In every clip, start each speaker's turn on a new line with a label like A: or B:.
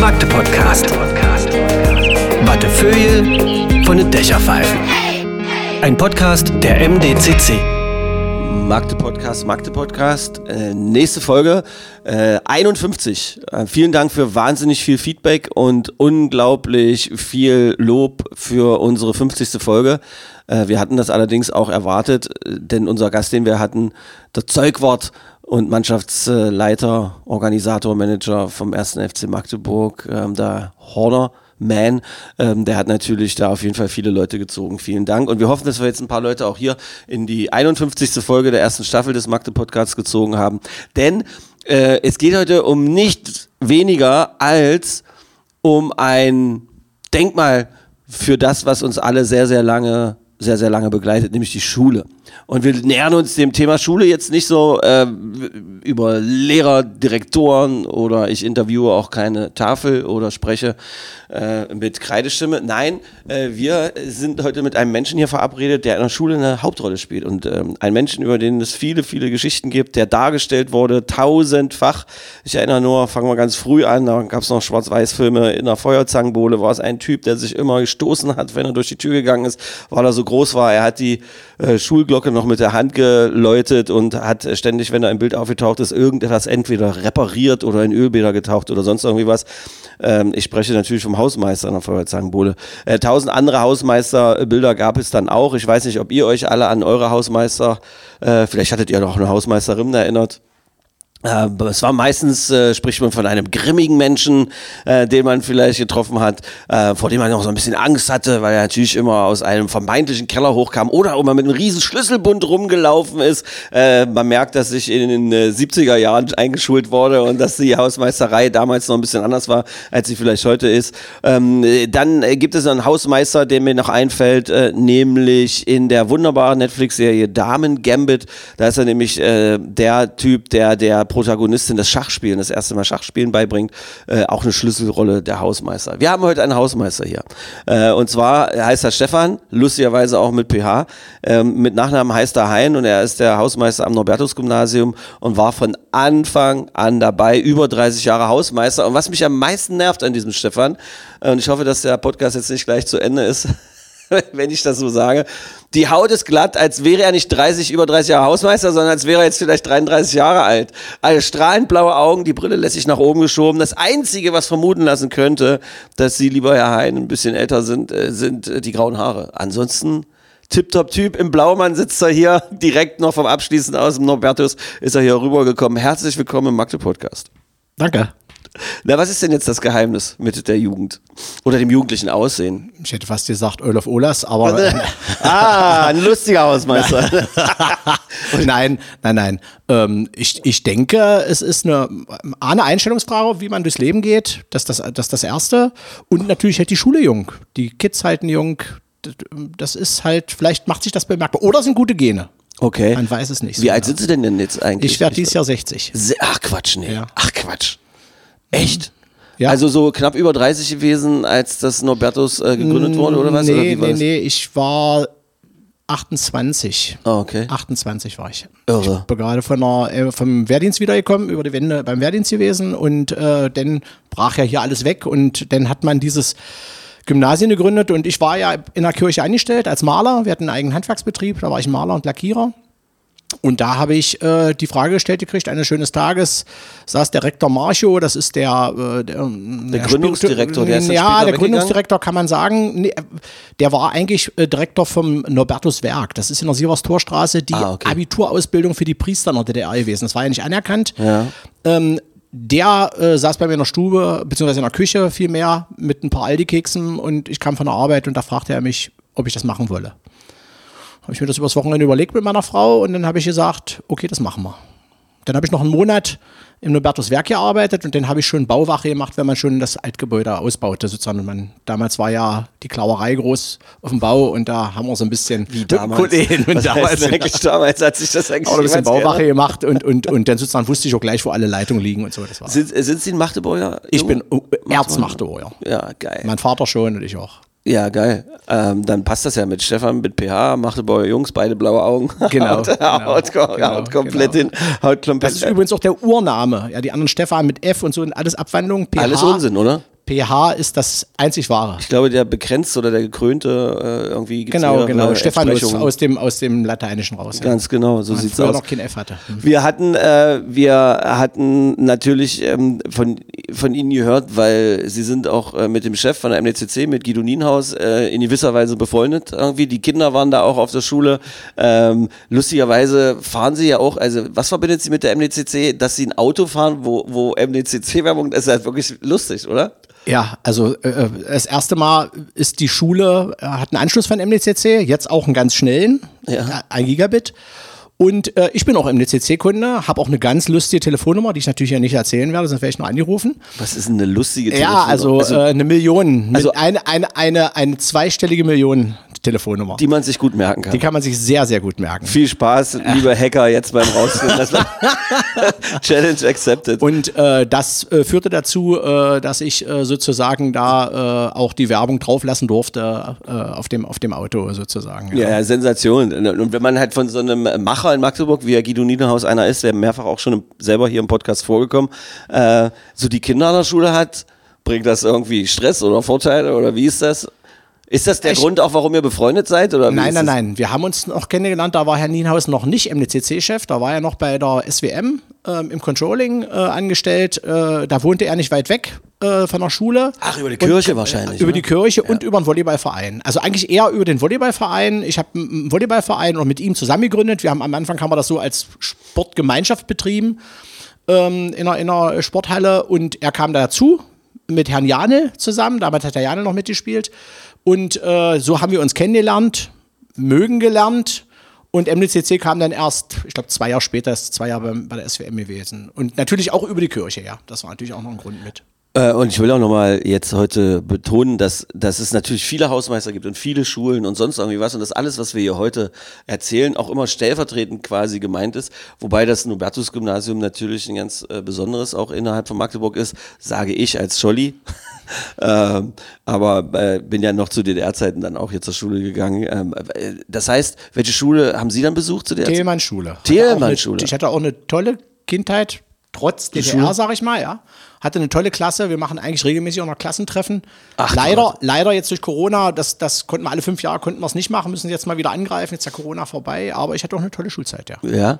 A: Magde Podcast. Wattefeuille von den Dächerpfeifen. Ein Podcast der MDCC.
B: Magde Podcast, Magde Podcast. Äh, nächste Folge, äh, 51. Äh, vielen Dank für wahnsinnig viel Feedback und unglaublich viel Lob für unsere 50. Folge. Äh, wir hatten das allerdings auch erwartet, äh, denn unser Gast, den wir hatten, der Zeugwart und Mannschaftsleiter, Organisator, Manager vom 1. FC Magdeburg, ähm, der Horner, man, ähm, der hat natürlich da auf jeden Fall viele Leute gezogen. Vielen Dank. Und wir hoffen, dass wir jetzt ein paar Leute auch hier in die 51. Folge der ersten Staffel des Magde Podcasts gezogen haben. Denn äh, es geht heute um nicht weniger als um ein Denkmal für das, was uns alle sehr, sehr lange, sehr, sehr lange begleitet, nämlich die Schule. Und wir nähern uns dem Thema Schule jetzt nicht so äh, über Lehrer, Direktoren oder ich interviewe auch keine Tafel oder spreche äh, mit Kreidestimme. Nein, äh, wir sind heute mit einem Menschen hier verabredet, der in der Schule eine Hauptrolle spielt. Und ähm, ein Menschen, über den es viele, viele Geschichten gibt, der dargestellt wurde, tausendfach. Ich erinnere nur, fangen wir ganz früh an, da gab es noch Schwarz-Weiß-Filme. In der Feuerzangenbowle war es ein Typ, der sich immer gestoßen hat, wenn er durch die Tür gegangen ist, weil er so groß war. Er hat die äh, Schulglocke noch mit der Hand geläutet und hat ständig, wenn er im Bild aufgetaucht ist, irgendetwas entweder repariert oder in Ölbäder getaucht oder sonst irgendwie was. Ähm, ich spreche natürlich vom Hausmeister in der Feuerzangenbowle. Äh, tausend andere Hausmeisterbilder gab es dann auch. Ich weiß nicht, ob ihr euch alle an eure Hausmeister, äh, vielleicht hattet ihr noch eine Hausmeisterin erinnert. Äh, Es war meistens, äh, spricht man von einem grimmigen Menschen, äh, den man vielleicht getroffen hat, äh, vor dem man noch so ein bisschen Angst hatte, weil er natürlich immer aus einem vermeintlichen Keller hochkam oder immer mit einem riesen Schlüsselbund rumgelaufen ist. Äh, man merkt, dass sich in den äh, 70er Jahren eingeschult wurde und dass die Hausmeisterei damals noch ein bisschen anders war, als sie vielleicht heute ist. Ähm, äh, dann gibt es einen Hausmeister, der mir noch einfällt, äh, nämlich in der wunderbaren Netflix-Serie Damen Gambit. Da ist er nämlich äh, der Typ, der der Protagonistin das Schachspielen, das erste Mal Schachspielen beibringt, äh, auch eine Schlüsselrolle der Hausmeister. Wir haben heute einen Hausmeister hier. Äh, und zwar heißt er Stefan, lustigerweise auch mit PH. Ähm, mit Nachnamen heißt er Hein und er ist der Hausmeister am Norbertus-Gymnasium und war von Anfang an dabei, über 30 Jahre Hausmeister. Und was mich am meisten nervt an diesem Stefan, äh, und ich hoffe, dass der Podcast jetzt nicht gleich zu Ende ist, wenn ich das so sage. Die Haut ist glatt, als wäre er nicht 30, über 30 Jahre Hausmeister, sondern als wäre er jetzt vielleicht 33 Jahre alt. Also strahlend blaue Augen, die Brille lässt sich nach oben geschoben. Das Einzige, was vermuten lassen könnte, dass Sie, lieber Herr Hein, ein bisschen älter sind, äh, sind äh, die grauen Haare. Ansonsten Tipptopp Typ im Blaumann sitzt er hier direkt noch vom Abschließen aus dem Norbertus ist er hier rübergekommen. Herzlich willkommen im Magde Podcast.
C: Danke.
B: Na, was ist denn jetzt das Geheimnis mit der Jugend oder dem jugendlichen Aussehen?
C: Ich hätte fast gesagt Olaf Olas, aber äh,
B: ah, ein lustiger Hausmeister.
C: nein, nein, nein. Ähm, ich, ich denke, es ist eine, eine Einstellungsfrage, wie man durchs Leben geht. Das ist das, das, das Erste. Und natürlich halt die Schule jung. Die Kids halten jung. Das ist halt, vielleicht macht sich das bemerkbar. Oder sind gute Gene.
B: Okay.
C: Man weiß es nicht. so
B: Wie alt
C: genau.
B: sind Sie denn denn jetzt eigentlich?
C: Ich werde dieses Jahr 60.
B: Se- Ach Quatsch, nee.
C: Ja.
B: Ach Quatsch. Echt?
C: Ja.
B: Also so knapp über 30 gewesen, als das Norbertus äh, gegründet wurde, oder was? oder
C: Nee,
B: wie war
C: nee,
B: das?
C: nee. Ich war 28.
B: Ah, okay.
C: 28 war ich.
B: Irre.
C: Ich bin gerade von der, äh, vom Wehrdienst wiedergekommen, über die Wende beim Wehrdienst gewesen und äh, dann brach ja hier alles weg und dann hat man dieses Gymnasium gegründet und ich war ja in der Kirche angestellt als Maler. Wir hatten einen eigenen Handwerksbetrieb, da war ich Maler und Lackierer. Und da habe ich äh, die Frage gestellt gekriegt, eines schönen Tages saß der Rektor Marcho, das ist der, äh, der, der
B: Gründungsdirektor, der ist
C: Ja, der? Gründungsdirektor kann man sagen, nee, der war eigentlich äh, Direktor vom Norbertus Werk. Das ist in der Sieverstorstraße die
B: Ah, okay.
C: Abiturausbildung für die Priester in der DDR gewesen. Das war ja nicht anerkannt.
B: Ja.
C: Ähm, der äh, saß bei mir in der Stube, beziehungsweise in der Küche vielmehr, mit ein paar Aldi-Keksen und ich kam von der Arbeit und da fragte er mich, ob ich das machen wolle. Habe ich mir das übers Wochenende überlegt mit meiner Frau und dann habe ich gesagt, okay, das machen wir. Dann habe ich noch einen Monat im Nobertus Werk gearbeitet und dann habe ich schon Bauwache gemacht, wenn man schon das Altgebäude ausbaute sozusagen. Man, damals war ja die Klauerei groß auf dem Bau und da haben wir so ein bisschen
B: Wie damals.
C: Kollegen und damals
B: eigentlich damals hat sich das eigentlich
C: auch ein bisschen Bauwache
B: geändert?
C: gemacht und, und, und dann sozusagen wusste ich auch gleich, wo alle Leitungen liegen und so. Das war.
B: Sind, sind Sie ein Magdeburger?
C: Ich bin oh, Erzmagdeburger.
B: Ja, geil.
C: Mein Vater schon und ich auch.
B: Ja, geil. Ähm, dann passt das ja mit Stefan, mit PH, Magdeburger Jungs, beide blaue Augen.
C: Genau,
B: haut,
C: genau,
B: haut,
C: genau,
B: haut komplett
C: genau.
B: hin. Haut komplett
C: Das ist übrigens auch der Urname. Ja, die anderen Stefan mit F und so und alles Abwandlung. PH,
B: Alles Unsinn, oder?
C: PH ist das einzig wahre.
B: Ich glaube, der begrenzte oder der gekrönte äh, irgendwie
C: Genau, genau. Stephanus aus dem, aus dem Lateinischen raus. ja.
B: Ganz genau, so
C: Man
B: sieht's aus.
C: noch kein F hatte. Hm.
B: Wir hatten, äh, wir hatten natürlich ähm, von, von Ihnen gehört, weil Sie sind auch äh, mit dem Chef von der MDCC, mit Guido Nienhaus, äh, in gewisser Weise befreundet irgendwie. Die Kinder waren da auch auf der Schule. Ähm, lustigerweise fahren Sie ja auch, also was verbindet Sie mit der MDCC? Dass Sie ein Auto fahren, wo, wo MDCC-Werbung, das ist halt wirklich lustig, oder?
C: Ja, also äh, das erste Mal ist die Schule, äh, hat einen Anschluss von MDCC, jetzt auch einen ganz schnellen,
B: Ja.
C: äh, ein Gigabit. Und äh, ich bin auch MDCC-Kunde, habe auch eine ganz lustige Telefonnummer, die ich natürlich ja nicht erzählen werde, sonst werde ich noch angerufen.
B: Was ist denn eine lustige
C: Ja, also,
B: Telefonnummer?
C: äh, eine Million,
B: also-
C: also, eine, eine, eine, eine zweistellige Million Telefonnummer.
B: die man sich gut merken kann.
C: die kann man sich sehr, sehr gut merken.
B: Viel Spaß, liebe Hacker, jetzt beim Rausfinden. Challenge accepted.
C: Und äh, das äh, führte dazu, äh, dass ich äh, sozusagen da äh, auch die Werbung drauflassen durfte äh, auf, dem, auf dem Auto sozusagen.
B: Ja, ja, Sensation. Und wenn man halt von so einem Macher in Magdeburg, wie ja Guido Niederhaus einer ist, der mehrfach auch schon selber hier im Podcast vorgekommen, so die Kinder an der Schule hat, bringt das irgendwie Stress oder Vorteile oder wie ist das? Ist das der
C: Ich-
B: Grund auch, warum ihr befreundet seid? Oder
C: Nein, nein, nein. Wir haben uns noch kennengelernt. Da war Herr Nienhaus noch nicht MDCC-Chef. Da war er noch bei der SWM ähm, im Controlling äh, angestellt. Äh, da wohnte er nicht weit weg äh, von der Schule.
B: Ach, über die Kirche wahrscheinlich,
C: Über
B: ne?
C: die Kirche und über einen Volleyballverein. Also eigentlich eher über den Volleyballverein. Ich habe einen Volleyballverein noch mit ihm zusammen gegründet. Wir haben am Anfang haben wir das so als Sportgemeinschaft betrieben ähm, in, einer, in einer Sporthalle und er kam dazu mit Herrn Janel zusammen. Damals hat der Janel noch mitgespielt. Und äh, so haben wir uns kennengelernt, mögen gelernt. Und MDCC kam dann erst, ich glaube, zwei Jahre später, ist zwei Jahre bei, der SWM gewesen. Und natürlich auch über die Kirche, ja. Das war natürlich auch noch ein Grund mit.
B: Äh, und ich will auch nochmal jetzt heute betonen, dass, dass es natürlich viele Hausmeister gibt und viele Schulen und sonst irgendwie was und dass alles, was wir hier heute erzählen, auch immer stellvertretend quasi gemeint ist. Wobei das Nobertus-Gymnasium natürlich ein ganz äh, besonderes auch innerhalb von Magdeburg ist, sage ich als Scholli. ähm, aber äh, bin ja noch zu DDR-Zeiten dann auch hier zur Schule gegangen. Ähm, äh, das heißt, welche Schule haben Sie dann besucht zu der?
C: Thielmann-Schule.
B: Thielmann-Schule.
C: Ich hatte auch eine tolle Kindheit, trotz DDR, sag ich mal, ja. Hatte eine tolle Klasse. Wir machen eigentlich regelmäßig auch noch Klassentreffen.
B: Ach,
C: leider,
B: Gott.
C: leider jetzt durch Corona, das, das konnten wir alle fünf Jahre konnten wir es nicht machen, müssen jetzt mal wieder angreifen. Jetzt ist ja Corona vorbei, aber ich hatte auch eine tolle Schulzeit, ja.
B: Ja.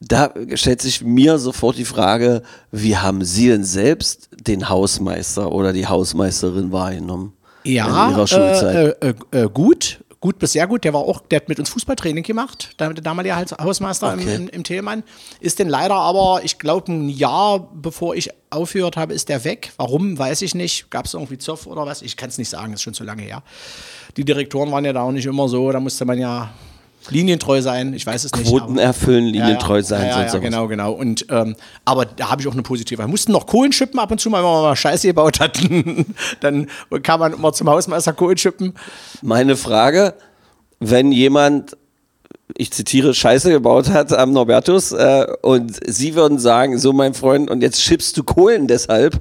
B: Da stellt sich mir sofort die Frage, wie haben Sie denn selbst den Hausmeister oder die Hausmeisterin wahrgenommen?
C: Ja,
B: in Ihrer Schulzeit.
C: Äh, äh, äh, gut. Gut bis sehr gut. Der war auch, der hat mit uns Fußballtraining gemacht, der, der damalige Haus- Hausmeister
B: Okay.
C: im, im, im Telemann. Ist denn leider aber, ich glaube, ein Jahr bevor ich aufgehört habe, ist der weg. Warum, weiß ich nicht. Gab es irgendwie Zoff oder was? Ich kann es nicht sagen, ist schon zu lange her. Die Direktoren waren ja da auch nicht immer so, da musste man ja linientreu sein. Ich weiß es nicht.
B: Quoten erfüllen, linientreu sein,
C: ja, ja,
B: sonst
C: ja,
B: sowas.
C: genau, genau. Und ähm, aber da habe ich auch eine positive. Wir mussten noch Kohlen schippen ab und zu mal, wenn wir mal Scheiße gebaut hatten. Dann kam man immer zum Hausmeister Kohlen schippen.
B: Meine Frage, wenn jemand, ich zitiere, Scheiße gebaut hat am Norbertus äh, und Sie würden sagen, so mein Freund, und jetzt schippst du Kohlen deshalb,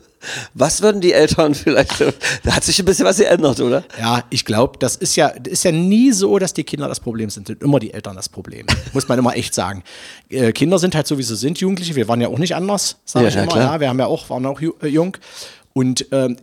B: was würden die Eltern vielleicht, da hat sich ein bisschen was geändert, oder?
C: Ja, ich glaube, das ist ja, ist ja nie so, dass die Kinder das Problem sind. Sind immer die Eltern das Problem. Muss man immer echt sagen. Äh, Kinder sind halt so, wie sie sind, Jugendliche. Wir waren ja auch nicht anders, sage
B: Ja,
C: ich
B: ja,
C: immer.
B: klar.
C: Ja, wir haben ja auch, waren auch äh, jung. Und ähm,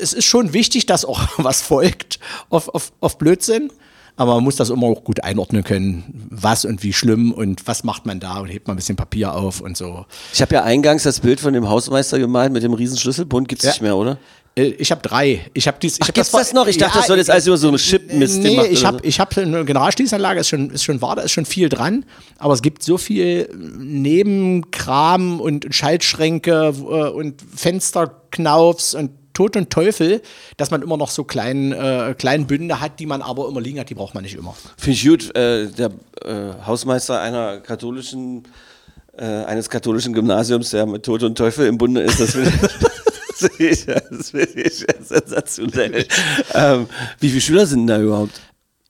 C: es ist schon wichtig, dass auch was folgt auf, auf, auf Blödsinn. Aber man muss das immer auch gut einordnen können, was und wie schlimm und was macht man da und hebt man ein bisschen Papier auf und so.
B: Ich habe ja eingangs das Bild von dem Hausmeister gemalt mit dem riesen Schlüsselbund, gibt's
C: Ja.
B: nicht mehr, oder?
C: Äh, Ich habe drei. Ich habe dies. Ich
B: Ach,
C: hab
B: gibt's das noch? Ich dachte, das soll jetzt alles über so eine Chip-Mist
C: Nee,
B: gemacht
C: ich habe
B: so.
C: ich hab eine Generalschließanlage, ist schon, ist schon wahr, da ist schon viel dran. Aber es gibt so viel Nebenkram und Schaltschränke äh, und Fensterknaufs und Tod und Teufel, dass man immer noch so kleinen, äh, kleinen Bünde hat, die man aber immer liegen hat, die braucht man nicht immer.
B: Finde ich gut. Äh, der äh, Hausmeister einer katholischen, äh, eines katholischen Gymnasiums, der mit Tod und Teufel im Bunde ist, das finde ich, das finde ich sensationell. ähm, wie viele Schüler sind denn da überhaupt?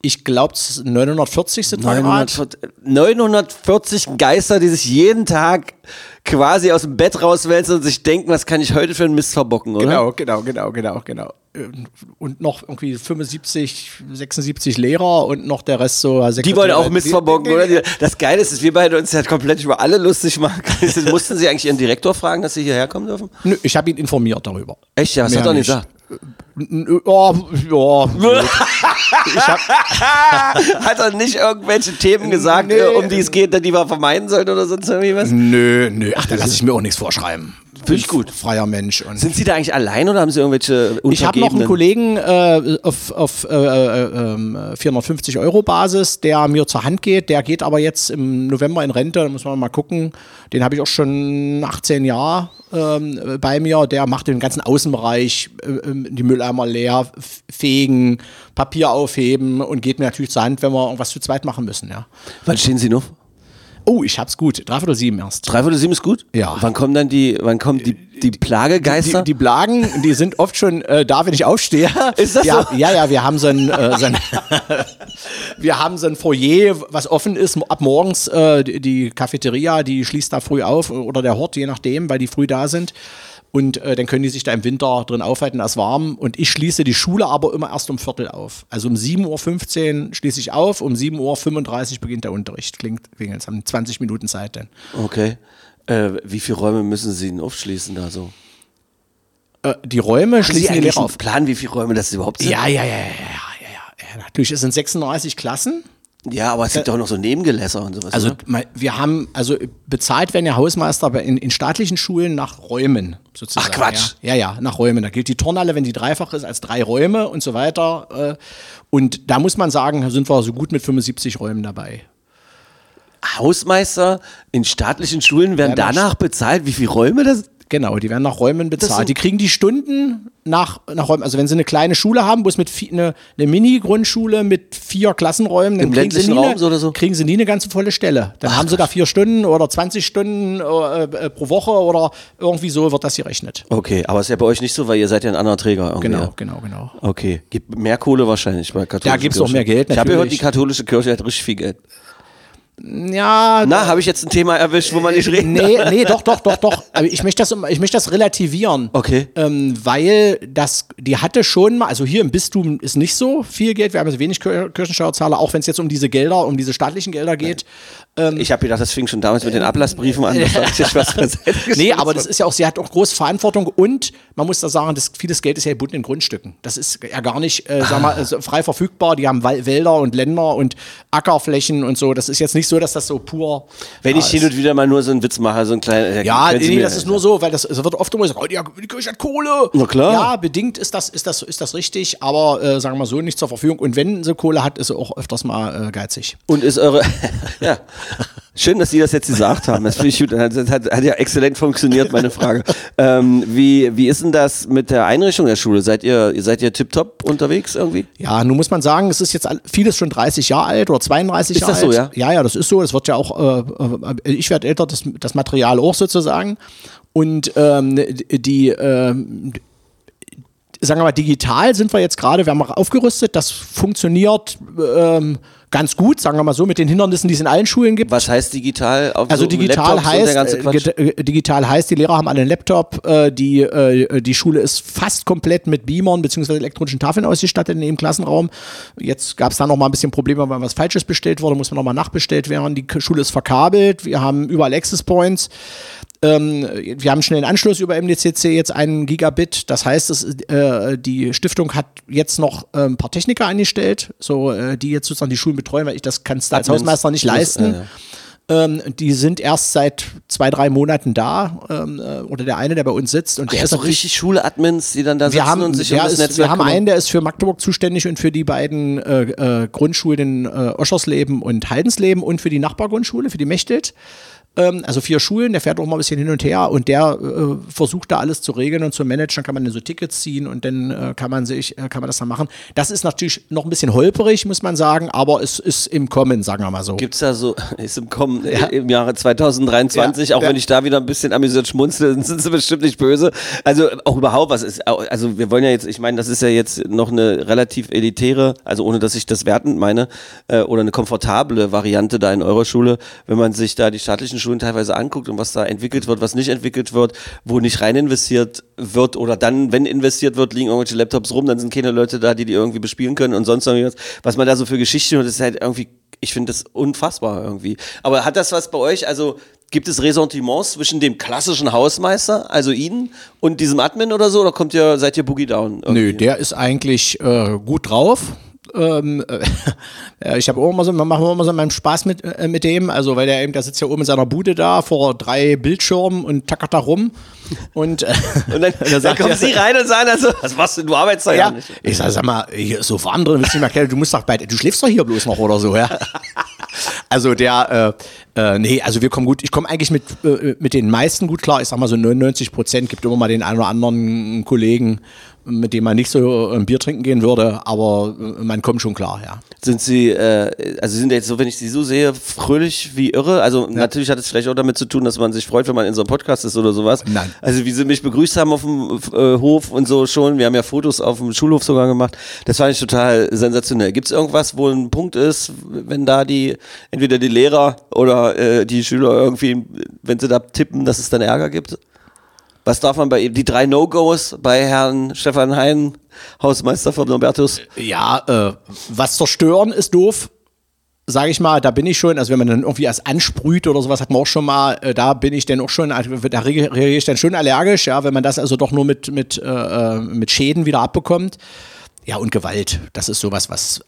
C: Ich glaube, 940 sind wir gerade.
B: 940, 940 Geister, die sich jeden Tag quasi aus dem Bett rauswälzen und sich denken, was kann ich heute für einen Mist verbocken, oder?
C: Genau, genau, genau, genau, genau. Und noch irgendwie 75, 76 Lehrer und noch der Rest so.
B: Die wollen auch Mist verbocken, oder? Das Geile ist, dass wir beide uns ja komplett über alle lustig machen. Mussten Sie eigentlich Ihren Direktor fragen, dass Sie hierher kommen dürfen?
C: Nö, ich habe ihn informiert darüber.
B: Echt, ja, was
C: Mehr
B: hat er nicht
C: nicht.
B: gesagt?
C: Ja. ich hab,
B: Hat er nicht irgendwelche Themen gesagt,
C: Nee.
B: äh, um die es geht, die wir vermeiden sollten oder sonst irgendwie was?
C: nö, nö. Ach, da lasse ich mir auch nichts vorschreiben.
B: Finde ich gut.
C: Freier Mensch. Und
B: Sind Sie da eigentlich allein oder haben Sie irgendwelche
C: Ich habe noch einen? Kollegen äh, auf, auf äh, äh, ähm, 450 Euro Basis, der mir zur Hand geht. Der geht aber jetzt im November in Rente. Da muss man mal gucken. Den habe ich auch schon 18 Jahre ähm, bei mir. Der macht den ganzen Außenbereich, äh, ähm, die Mülleimer leer, fegen, Papier aufheben und geht mir natürlich zur Hand, wenn wir irgendwas zu zweit machen müssen. Ja.
B: Wann stehen Sie noch?
C: Oh, ich hab's gut. Dreiviertel sieben erst.
B: Dreiviertel sieben ist gut?
C: Ja.
B: Wann kommen dann die, wann kommen die, die Plagegeister?
C: Die, die Blagen, die sind oft schon äh, da, wenn ich aufstehe.
B: Ist das
C: ja,
B: so?
C: Ja, ja, wir haben so ein, äh, so ein wir haben so ein Foyer, was offen ist ab morgens. Äh, die, die Cafeteria, die schließt da früh auf oder der Hort, je nachdem, weil die früh da sind. Und äh, dann können die sich da im Winter drin aufhalten, da ist warm. Und ich schließe die Schule aber immer erst um Viertel auf. Also um 7.15 Uhr schließe ich auf, um 7.35 Uhr beginnt der Unterricht. Klingt, jetzt haben 20 Minuten Zeit dann.
B: Okay. Äh, wie viele Räume müssen Sie denn aufschließen da so?
C: Äh, die Räume
B: Haben Sie
C: schließen die
B: eigentlich
C: Lehrer auf.
B: Plan, wie viele Räume das überhaupt sind?
C: Ja, ja, ja, ja, ja, ja, ja, ja. Natürlich, es sind 36 Klassen.
B: Ja, aber es gibt doch noch so Nebengelässer und sowas.
C: Also mal- wir haben, also bezahlt werden ja Hausmeister in, in staatlichen Schulen nach Räumen sozusagen.
B: Ach, Quatsch.
C: Ja, ja, ja, nach Räumen. Da gilt die Turnhalle, wenn die dreifach ist, als drei Räume und so weiter. äh, Und da muss man sagen, sind wir so gut mit 75 Räumen dabei.
B: Hausmeister in staatlichen Schulen werden
C: Ja, nach-
B: danach bezahlt, wie viele Räume das
C: Genau, die werden nach Räumen bezahlt. Die kriegen die Stunden nach, nach Räumen. Also wenn sie eine kleine Schule haben, wo es mit eine, eine Mini-Grundschule mit vier Klassenräumen, dann
B: Im
C: kriegen sie, nie
B: ländlichen
C: eine,
B: Raum so oder so?
C: kriegen sie nie eine ganze volle Stelle. Dann haben sie da vier Stunden oder 20 Stunden äh, äh, pro Woche oder irgendwie so wird das gerechnet.
B: Okay, aber ist ja bei euch nicht so, weil ihr seid ja ein anderer Träger. Irgendwie.
C: Genau, genau, genau.
B: Okay, gibt mehr Kohle wahrscheinlich bei katholischen
C: Da gibt's auch
B: Kirchen.
C: mehr Geld,
B: Ich habe gehört, die
C: natürlich.
B: katholische Kirche hat richtig viel Geld.
C: Ja,
B: Na, habe ich jetzt ein Thema erwischt, wo man nicht reden
C: nee, nee, doch, doch, doch, doch. Aber ich möchte das, ich möchte das relativieren.
B: Okay.
C: Ähm, weil das, die hatte schon mal, also hier im Bistum ist nicht so viel Geld, wir haben also wenig Kir- Kirchensteuerzahler, auch wenn es jetzt um diese Gelder, um diese staatlichen Gelder geht.
B: Ich habe gedacht, das fing schon damals mit den Ablassbriefen an. Das
C: Nee, aber das ist ja auch, sie hat auch große Verantwortung und man muss da sagen, das, vieles Geld ist ja gebunden in Grundstücken. Das ist ja gar nicht, äh, sag mal, also frei verfügbar. Die haben Wälder und Länder und Ackerflächen und so. Das ist jetzt nicht so, dass das so pur.
B: Wenn ich
C: da
B: hin und wieder mal nur so einen Witz mache, so ein kleiner.
C: Ja, nee, das ist nur so, weil das es wird oft immer gesagt, oh, die, die Kirche hat Kohle.
B: Na klar.
C: Ja, bedingt ist das, ist das, ist das richtig, aber äh, sagen wir mal so, nicht zur Verfügung. Und wenn sie Kohle hat, ist sie auch öfters mal äh, geizig.
B: Und ist eure. ja. Schön, dass Sie das jetzt gesagt haben. Das finde ich gut. Das hat, hat ja exzellent funktioniert, meine Frage. ähm, wie, wie ist denn das mit der Einrichtung der Schule? Seid ihr, seid ihr tipptopp unterwegs irgendwie?
C: Ja, nun muss man sagen, es ist jetzt vieles schon 30 Jahre alt oder 32
B: Ist
C: Jahre
B: das so,
C: alt.
B: ja?
C: Ja, ja, das ist so. Das wird ja auch, äh, äh, ich werde älter, das, das Material auch sozusagen. Und ähm, die, ähm, sagen wir mal, digital sind wir jetzt gerade, wir haben auch aufgerüstet, das funktioniert ähm, ganz gut, sagen wir mal so, mit den Hindernissen, die es in allen Schulen gibt.
B: Was heißt digital? Auf
C: Also
B: so
C: digital heißt, äh, äh, digital heißt, die Lehrer haben alle einen Laptop, äh, die, äh, die Schule ist fast komplett mit Beamern bzw. elektronischen Tafeln ausgestattet in dem Klassenraum. Jetzt gab es da noch mal ein bisschen Probleme, weil was Falsches bestellt wurde, muss man noch mal nachbestellt werden. Die Schule ist verkabelt, wir haben überall Access Points. Ähm, wir haben schnell einen Anschluss über MDCC, jetzt einen Gigabit. Das heißt, es, äh, die Stiftung hat jetzt noch äh, ein paar Techniker eingestellt, so, äh, die jetzt sozusagen die Schulen betreuen, weil ich das kann es als. Hausmeister nicht leisten.
B: ja, ja.
C: Ähm, die sind erst seit zwei, drei Monaten da. Ähm, äh, oder der eine, der bei uns sitzt. Und der
B: Der
C: ist
B: doch richtig Schule-Admins, die dann da sitzen
C: haben,
B: und sich um das
C: ist,
B: Netzwerk
C: wir haben einen, der ist für Magdeburg zuständig und für die beiden äh, äh, Grundschulen in äh, Oschersleben und Haldensleben und für die Nachbargrundschule, für die Mechtelt. Ähm, also vier Schulen, der fährt auch mal ein bisschen hin und her und der äh, versucht da alles zu regeln und zu managen. Dann kann man dann so Tickets ziehen und dann äh, kann man sich, äh, kann man das dann machen. Das ist natürlich noch ein bisschen holperig, muss man sagen, aber es ist im Kommen, sagen wir mal so.
B: Gibt's da so, ist im Kommen im Jahre 2023,
C: Ja,
B: auch
C: ja.
B: wenn ich da wieder ein bisschen amüsiert schmunzel, dann sind sie bestimmt nicht böse. Also auch überhaupt, was ist, also wir wollen ja jetzt, ich meine, das ist ja jetzt noch eine relativ elitäre, also ohne dass ich das wertend meine, äh, oder eine komfortable Variante da in eurer Schule, wenn man sich da die staatlichen Schulen teilweise anguckt und was da entwickelt wird, was nicht entwickelt wird, wo nicht rein investiert wird oder dann, wenn investiert wird, liegen irgendwelche Laptops rum, dann sind keine Leute da, die die irgendwie bespielen können und sonst irgendwas. Was man da so für Geschichten hört, ist halt irgendwie, ich finde das unfassbar irgendwie. Aber hat das was bei euch, also gibt es Ressentiments zwischen dem klassischen Hausmeister, also Ihnen, und diesem Admin oder so, oder kommt ihr, seid ihr Boogie Down?
C: Nö,
B: irgendwie?
C: der ist eigentlich äh, gut drauf. Ähm, äh, ich habe auch immer so, man macht immer so meinen Spaß mit, äh, mit dem, also weil der eben, der sitzt ja oben in seiner Bude da vor drei Bildschirmen und tackert da rum. Und, äh,
B: Und dann, dann,
C: sagt
B: kommen
C: er-
B: Sie rein und sagen also, was machst du, du arbeitest da ja,
C: ja,
B: nicht.
C: ich sag, sag mal, hier ist so warm drin, willst du nicht mal erklären, du musst doch bei, du schläfst doch hier bloß noch oder so, ja. Also der, äh, äh, nee, also wir kommen gut, ich komme eigentlich mit, äh, mit den meisten gut klar, ich sag mal so 99 Prozent, gibt immer mal den einen oder anderen Kollegen, mit dem man nicht so ein Bier trinken gehen würde, aber äh, man kommt schon klar, ja.
B: Sind Sie, äh, also Sie sind jetzt so, wenn ich Sie so sehe, fröhlich wie irre. Also natürlich hat es vielleicht auch damit zu tun, dass man sich freut, wenn man in so einem Podcast ist oder sowas.
C: Nein.
B: Also wie Sie mich begrüßt haben auf dem äh, Hof und so schon. Wir haben ja Fotos auf dem Schulhof sogar gemacht. Das fand ich total sensationell. Gibt es irgendwas, wo ein Punkt ist, wenn da die, entweder die Lehrer oder äh, die Schüler irgendwie, wenn sie da tippen, dass es dann Ärger gibt? Was darf man bei ihm? Die drei No-Gos bei Herrn Stefan Hein, Hausmeister von Norbertus.
C: Ja, äh, was zerstören ist doof. Sage ich mal, da bin ich schon, also wenn man dann irgendwie erst ansprüht oder sowas, hat man auch schon mal, äh, da bin ich dann auch schon, also da reagiere ich dann schon allergisch, ja, wenn man das also doch nur mit, mit, äh, äh, mit Schäden wieder abbekommt. Ja, und Gewalt, das ist sowas, was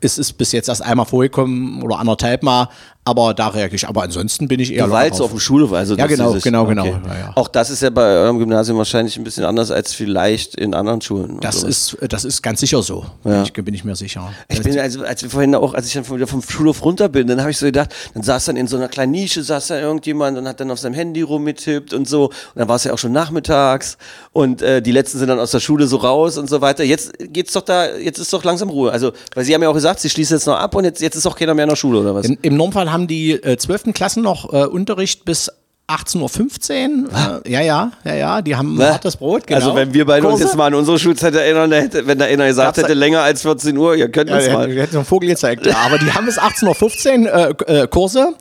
C: ist, ist, bis jetzt erst einmal vorgekommen oder anderthalb Mal, aber da reagiere ich. Aber ansonsten bin ich eher
B: Gewalt auf dem Schulhof, also
C: Ja, genau,
B: sich-
C: genau, genau. Ja, ja.
B: Auch das ist ja bei eurem Gymnasium wahrscheinlich ein bisschen anders als vielleicht in anderen Schulen.
C: Das ist, das ist ganz sicher so, bin, ich, bin ich mir sicher.
B: Ich bin also, als wir vorhin auch, als ich dann wieder vom Schulhof runter bin, dann habe ich so gedacht, dann saß dann in so einer kleinen Nische, saß da irgendjemand und hat dann auf seinem Handy rumgetippt und so. Und dann war es ja auch schon nachmittags und äh, die letzten sind dann aus der Schule so raus und so weiter. Jetzt geht's doch da, jetzt ist doch langsam Ruhe. Also, weil Sie haben ja auch gesagt, Sie schließen jetzt noch ab und jetzt, jetzt ist auch keiner mehr in der Schule oder was?
C: In, Im Normfall haben die äh, 12. Klassen noch äh, Unterricht bis 18.15 Uhr. Äh, ja, ja, ja, ja, die haben
B: Ne?
C: hartes Brot, genau.
B: Also wenn wir beide uns
C: Kurse.
B: jetzt mal an unsere Schulzeit erinnern, hätte, wenn da einer gesagt
C: Gab's
B: hätte, länger als 14 Uhr, ihr könnt
C: Ja,
B: uns
C: wir
B: mal.
C: wir hätten so einen Vogel gezeigt. Ja, aber die haben bis 18.15 Uhr äh, äh, Kurse.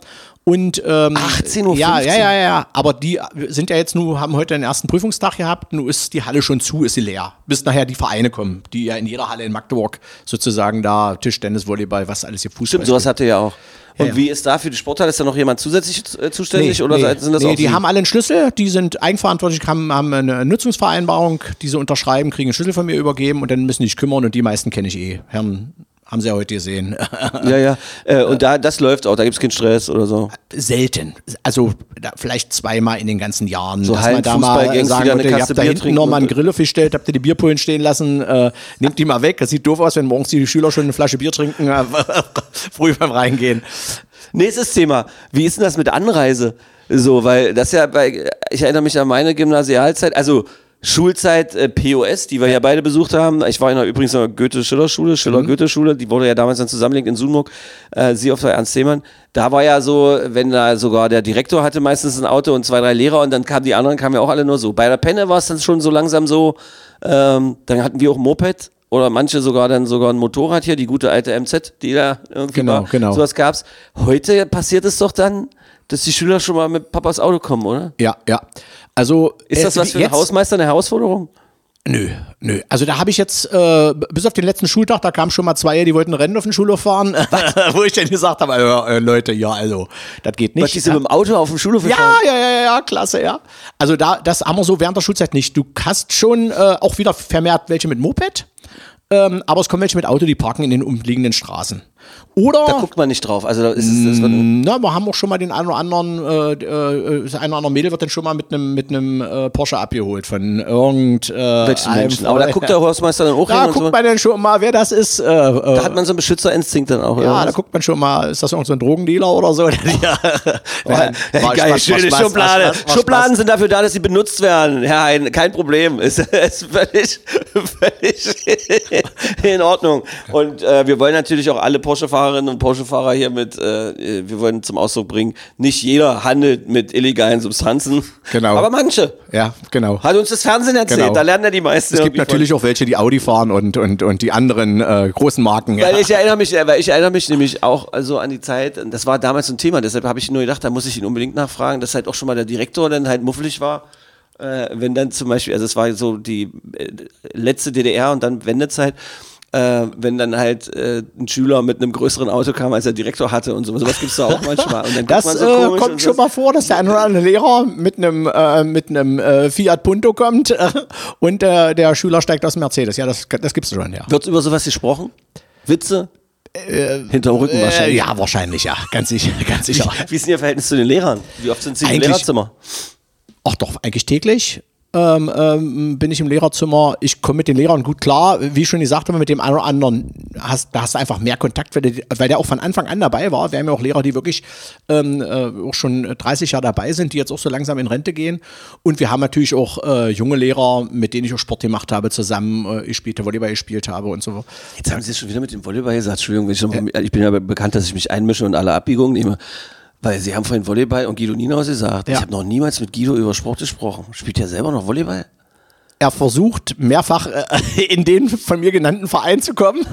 C: Und ähm,
B: 18.15 Uhr?
C: Ja, ja, ja, ja. Aber die sind ja jetzt nur, haben heute den ersten Prüfungstag gehabt. Nun ist die Halle schon zu, ist sie leer. Bis nachher die Vereine kommen, die ja in jeder Halle in Magdeburg sozusagen da Tischtennis, Volleyball, was alles hier Fußball.
B: Stimmt, sowas ihr ja auch. Und
C: Ja, ja.
B: wie ist da für die Sporthalle? Ist da noch jemand zusätzlich äh, zuständig oder
C: nee,
B: sind das
C: nee,
B: auch
C: die
B: Sie?
C: haben alle einen Schlüssel, die sind eigenverantwortlich, haben, haben eine Nutzungsvereinbarung, die sie unterschreiben, kriegen einen Schlüssel von mir übergeben und dann müssen die sich kümmern und die meisten kenne ich eh. Herrn haben sie ja heute gesehen.
B: Ja, ja. Äh, und da, das läuft auch, da gibt es keinen Stress oder so.
C: Selten. Also da, vielleicht zweimal in den ganzen Jahren.
B: So
C: dass man da mal
B: Hallenfußballgangs
C: sagen
B: wieder eine
C: würde, ihr habt da
B: Bier
C: hinten
B: trinken
C: noch mal einen Grill aufgestellt, habt ihr die Bierpullen stehen lassen, äh, nehmt die mal weg. Das sieht doof aus, wenn morgens die Schüler schon eine Flasche Bier trinken, äh, früh beim Reingehen.
B: Nächstes Thema. Wie ist denn das mit Anreise? So, weil das ja bei, ich erinnere mich an meine Gymnasialzeit, also Schulzeit äh, POS, die wir ja beide besucht haben. Ich war in der, übrigens in der Goethe-Schiller-Schule, Schiller-Goethe-Schule, die wurde ja damals dann zusammengelegt in Sunburg, äh, sie auf der Ernst Thälmann. Da war ja so, wenn da sogar der Direktor hatte meistens ein Auto und zwei, drei Lehrer und dann kamen die anderen, kamen ja auch alle nur so. Bei der Penne war es dann schon so langsam so, ähm, dann hatten wir auch ein Moped oder manche sogar dann sogar ein Motorrad hier, die gute alte MZ, die da irgendwie
C: Genau,
B: war.
C: genau.
B: Sowas gab's. Heute passiert es doch dann, dass die Schüler schon mal mit Papas Auto kommen, oder?
C: Ja, ja. Also
B: Ist das was für einen Hausmeister eine Herausforderung?
C: Nö, nö. Also da habe ich jetzt, äh, bis auf den letzten Schultag, da kamen schon mal zwei, die wollten Rennen auf den Schulhof fahren, wo ich dann gesagt habe, äh, äh, Leute, ja, also, das geht nicht.
B: Was, die sind mit dem Auto auf dem Schulhof
C: Ja,
B: gefahren?
C: ja, ja, ja, klasse, ja. Also da, das haben wir so während der Schulzeit nicht. Du hast schon äh, auch wieder vermehrt welche mit Moped, ähm, aber es kommen welche mit Auto, die parken in den umliegenden Straßen. Oder
B: Da guckt man nicht drauf. Also da ist es, wird,
C: Na, wir haben auch schon mal den einen oder anderen, äh, äh, das eine oder andere Mädel wird dann schon mal mit einem mit einem äh, Porsche abgeholt von irgend äh,
B: welchen Menschen. Aber da guckt der
C: ja.
B: Hausmeister dann auch
C: Da
B: hin und
C: guckt
B: so.
C: man dann schon mal, wer das ist. Äh,
B: Da
C: äh,
B: hat man so einen Beschützerinstinkt dann auch. oder
C: ja, da guckt man schon mal, ist das irgend so ein Drogendealer oder so? ja, Nein,
B: Ja,
C: war
B: geil,
C: Spaß,
B: schöne
C: Spaß,
B: Schublade.
C: Spaß,
B: Schubladen sind dafür da, dass sie benutzt werden. Herr Hein, kein Problem. Ist, ist völlig, völlig in Ordnung. Und äh, wir wollen natürlich auch alle Porsche-Fahrerinnen und Porsche-Fahrer hier mit, äh, wir wollen zum Ausdruck bringen, nicht jeder handelt mit illegalen Substanzen.
C: Genau.
B: Aber manche.
C: Ja, genau.
B: Hat uns das Fernsehen erzählt.
C: Genau.
B: Da lernen ja die meisten.
C: Es gibt
B: irgendwie von.
C: natürlich auch welche, die Audi fahren und, und, und die anderen äh, großen Marken. Ja.
B: Weil ich erinnere mich, äh, weil ich erinnere mich nämlich auch also an die Zeit, das war damals ein Thema, deshalb habe ich nur gedacht, da muss ich ihn unbedingt nachfragen, dass halt auch schon mal der Direktor dann halt muffelig war. Äh, wenn dann zum Beispiel, also es war so die äh, letzte DDR und dann Wendezeit, äh, wenn dann halt äh, ein Schüler mit einem größeren Auto kam, als der Direktor hatte und so, sowas gibt es da auch manchmal.
C: Das
B: man so
C: äh, kommt schon mal vor, dass der ein oder andere Lehrer mit einem äh, mit einem äh, Fiat Punto kommt äh, und der Schüler steigt aus dem Mercedes. Ja, das, das gibt's schon, ja.
B: Wird über sowas gesprochen? Witze? Hinterm Rücken
C: Äh,
B: wahrscheinlich.
C: ja, wahrscheinlich, ja. Ganz sicher, ganz sicher.
B: Wie ist denn Ihr Verhältnis zu den Lehrern? Wie oft sind Sie im
C: Eigentlich-
B: Lehrerzimmer?
C: Ach doch, eigentlich täglich. Ähm, ähm, bin ich im Lehrerzimmer. Ich komme mit den Lehrern gut klar. Wie ich schon gesagt habe, mit dem einen oder anderen hast, da hast du einfach mehr Kontakt, weil der, weil der auch von Anfang an dabei war. Wir haben ja auch Lehrer, die wirklich ähm, äh, auch schon 30 Jahre dabei sind, die jetzt auch so langsam in Rente gehen. Und wir haben natürlich auch äh, junge Lehrer, mit denen ich auch Sport gemacht habe, zusammen äh, ich spielte, Volleyball gespielt habe und so.
B: Jetzt haben Sie schon wieder mit dem Volleyball gesagt. Entschuldigung, ich bin ja bekannt, dass ich mich einmische und alle Abbiegungen nehme. Weil Sie haben vorhin Volleyball und Guido Ninaus gesagt.
C: Ja.
B: Ich habe noch niemals mit Guido über Sport gesprochen. Spielt er selber noch Volleyball?
C: Er versucht mehrfach äh, in den von mir genannten Verein zu kommen,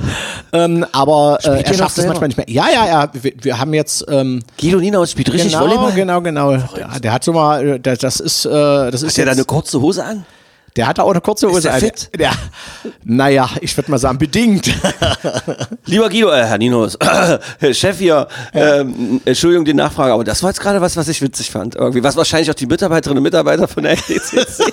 C: ähm, aber äh,
B: er
C: er schafft es manchmal nicht mehr. Ja, ja, ja. Wir, wir haben jetzt ähm,
B: Guido Ninaus spielt richtig
C: genau,
B: Volleyball?
C: genau, genau. Der, der hat so mal, äh, der, das ist, äh, das ist
B: Hat der da eine kurze Hose an?
C: Der hat da auch eine kurze Hose.
B: der
C: an.
B: fit?
C: Der, naja, ich würde mal sagen, bedingt.
B: Lieber Guido, äh, Herr Ninos, Chef hier, ähm, Entschuldigung die Nachfrage, aber das war jetzt gerade was, was ich witzig fand. Irgendwie, was wahrscheinlich auch die Mitarbeiterinnen und Mitarbeiter von der LTCC.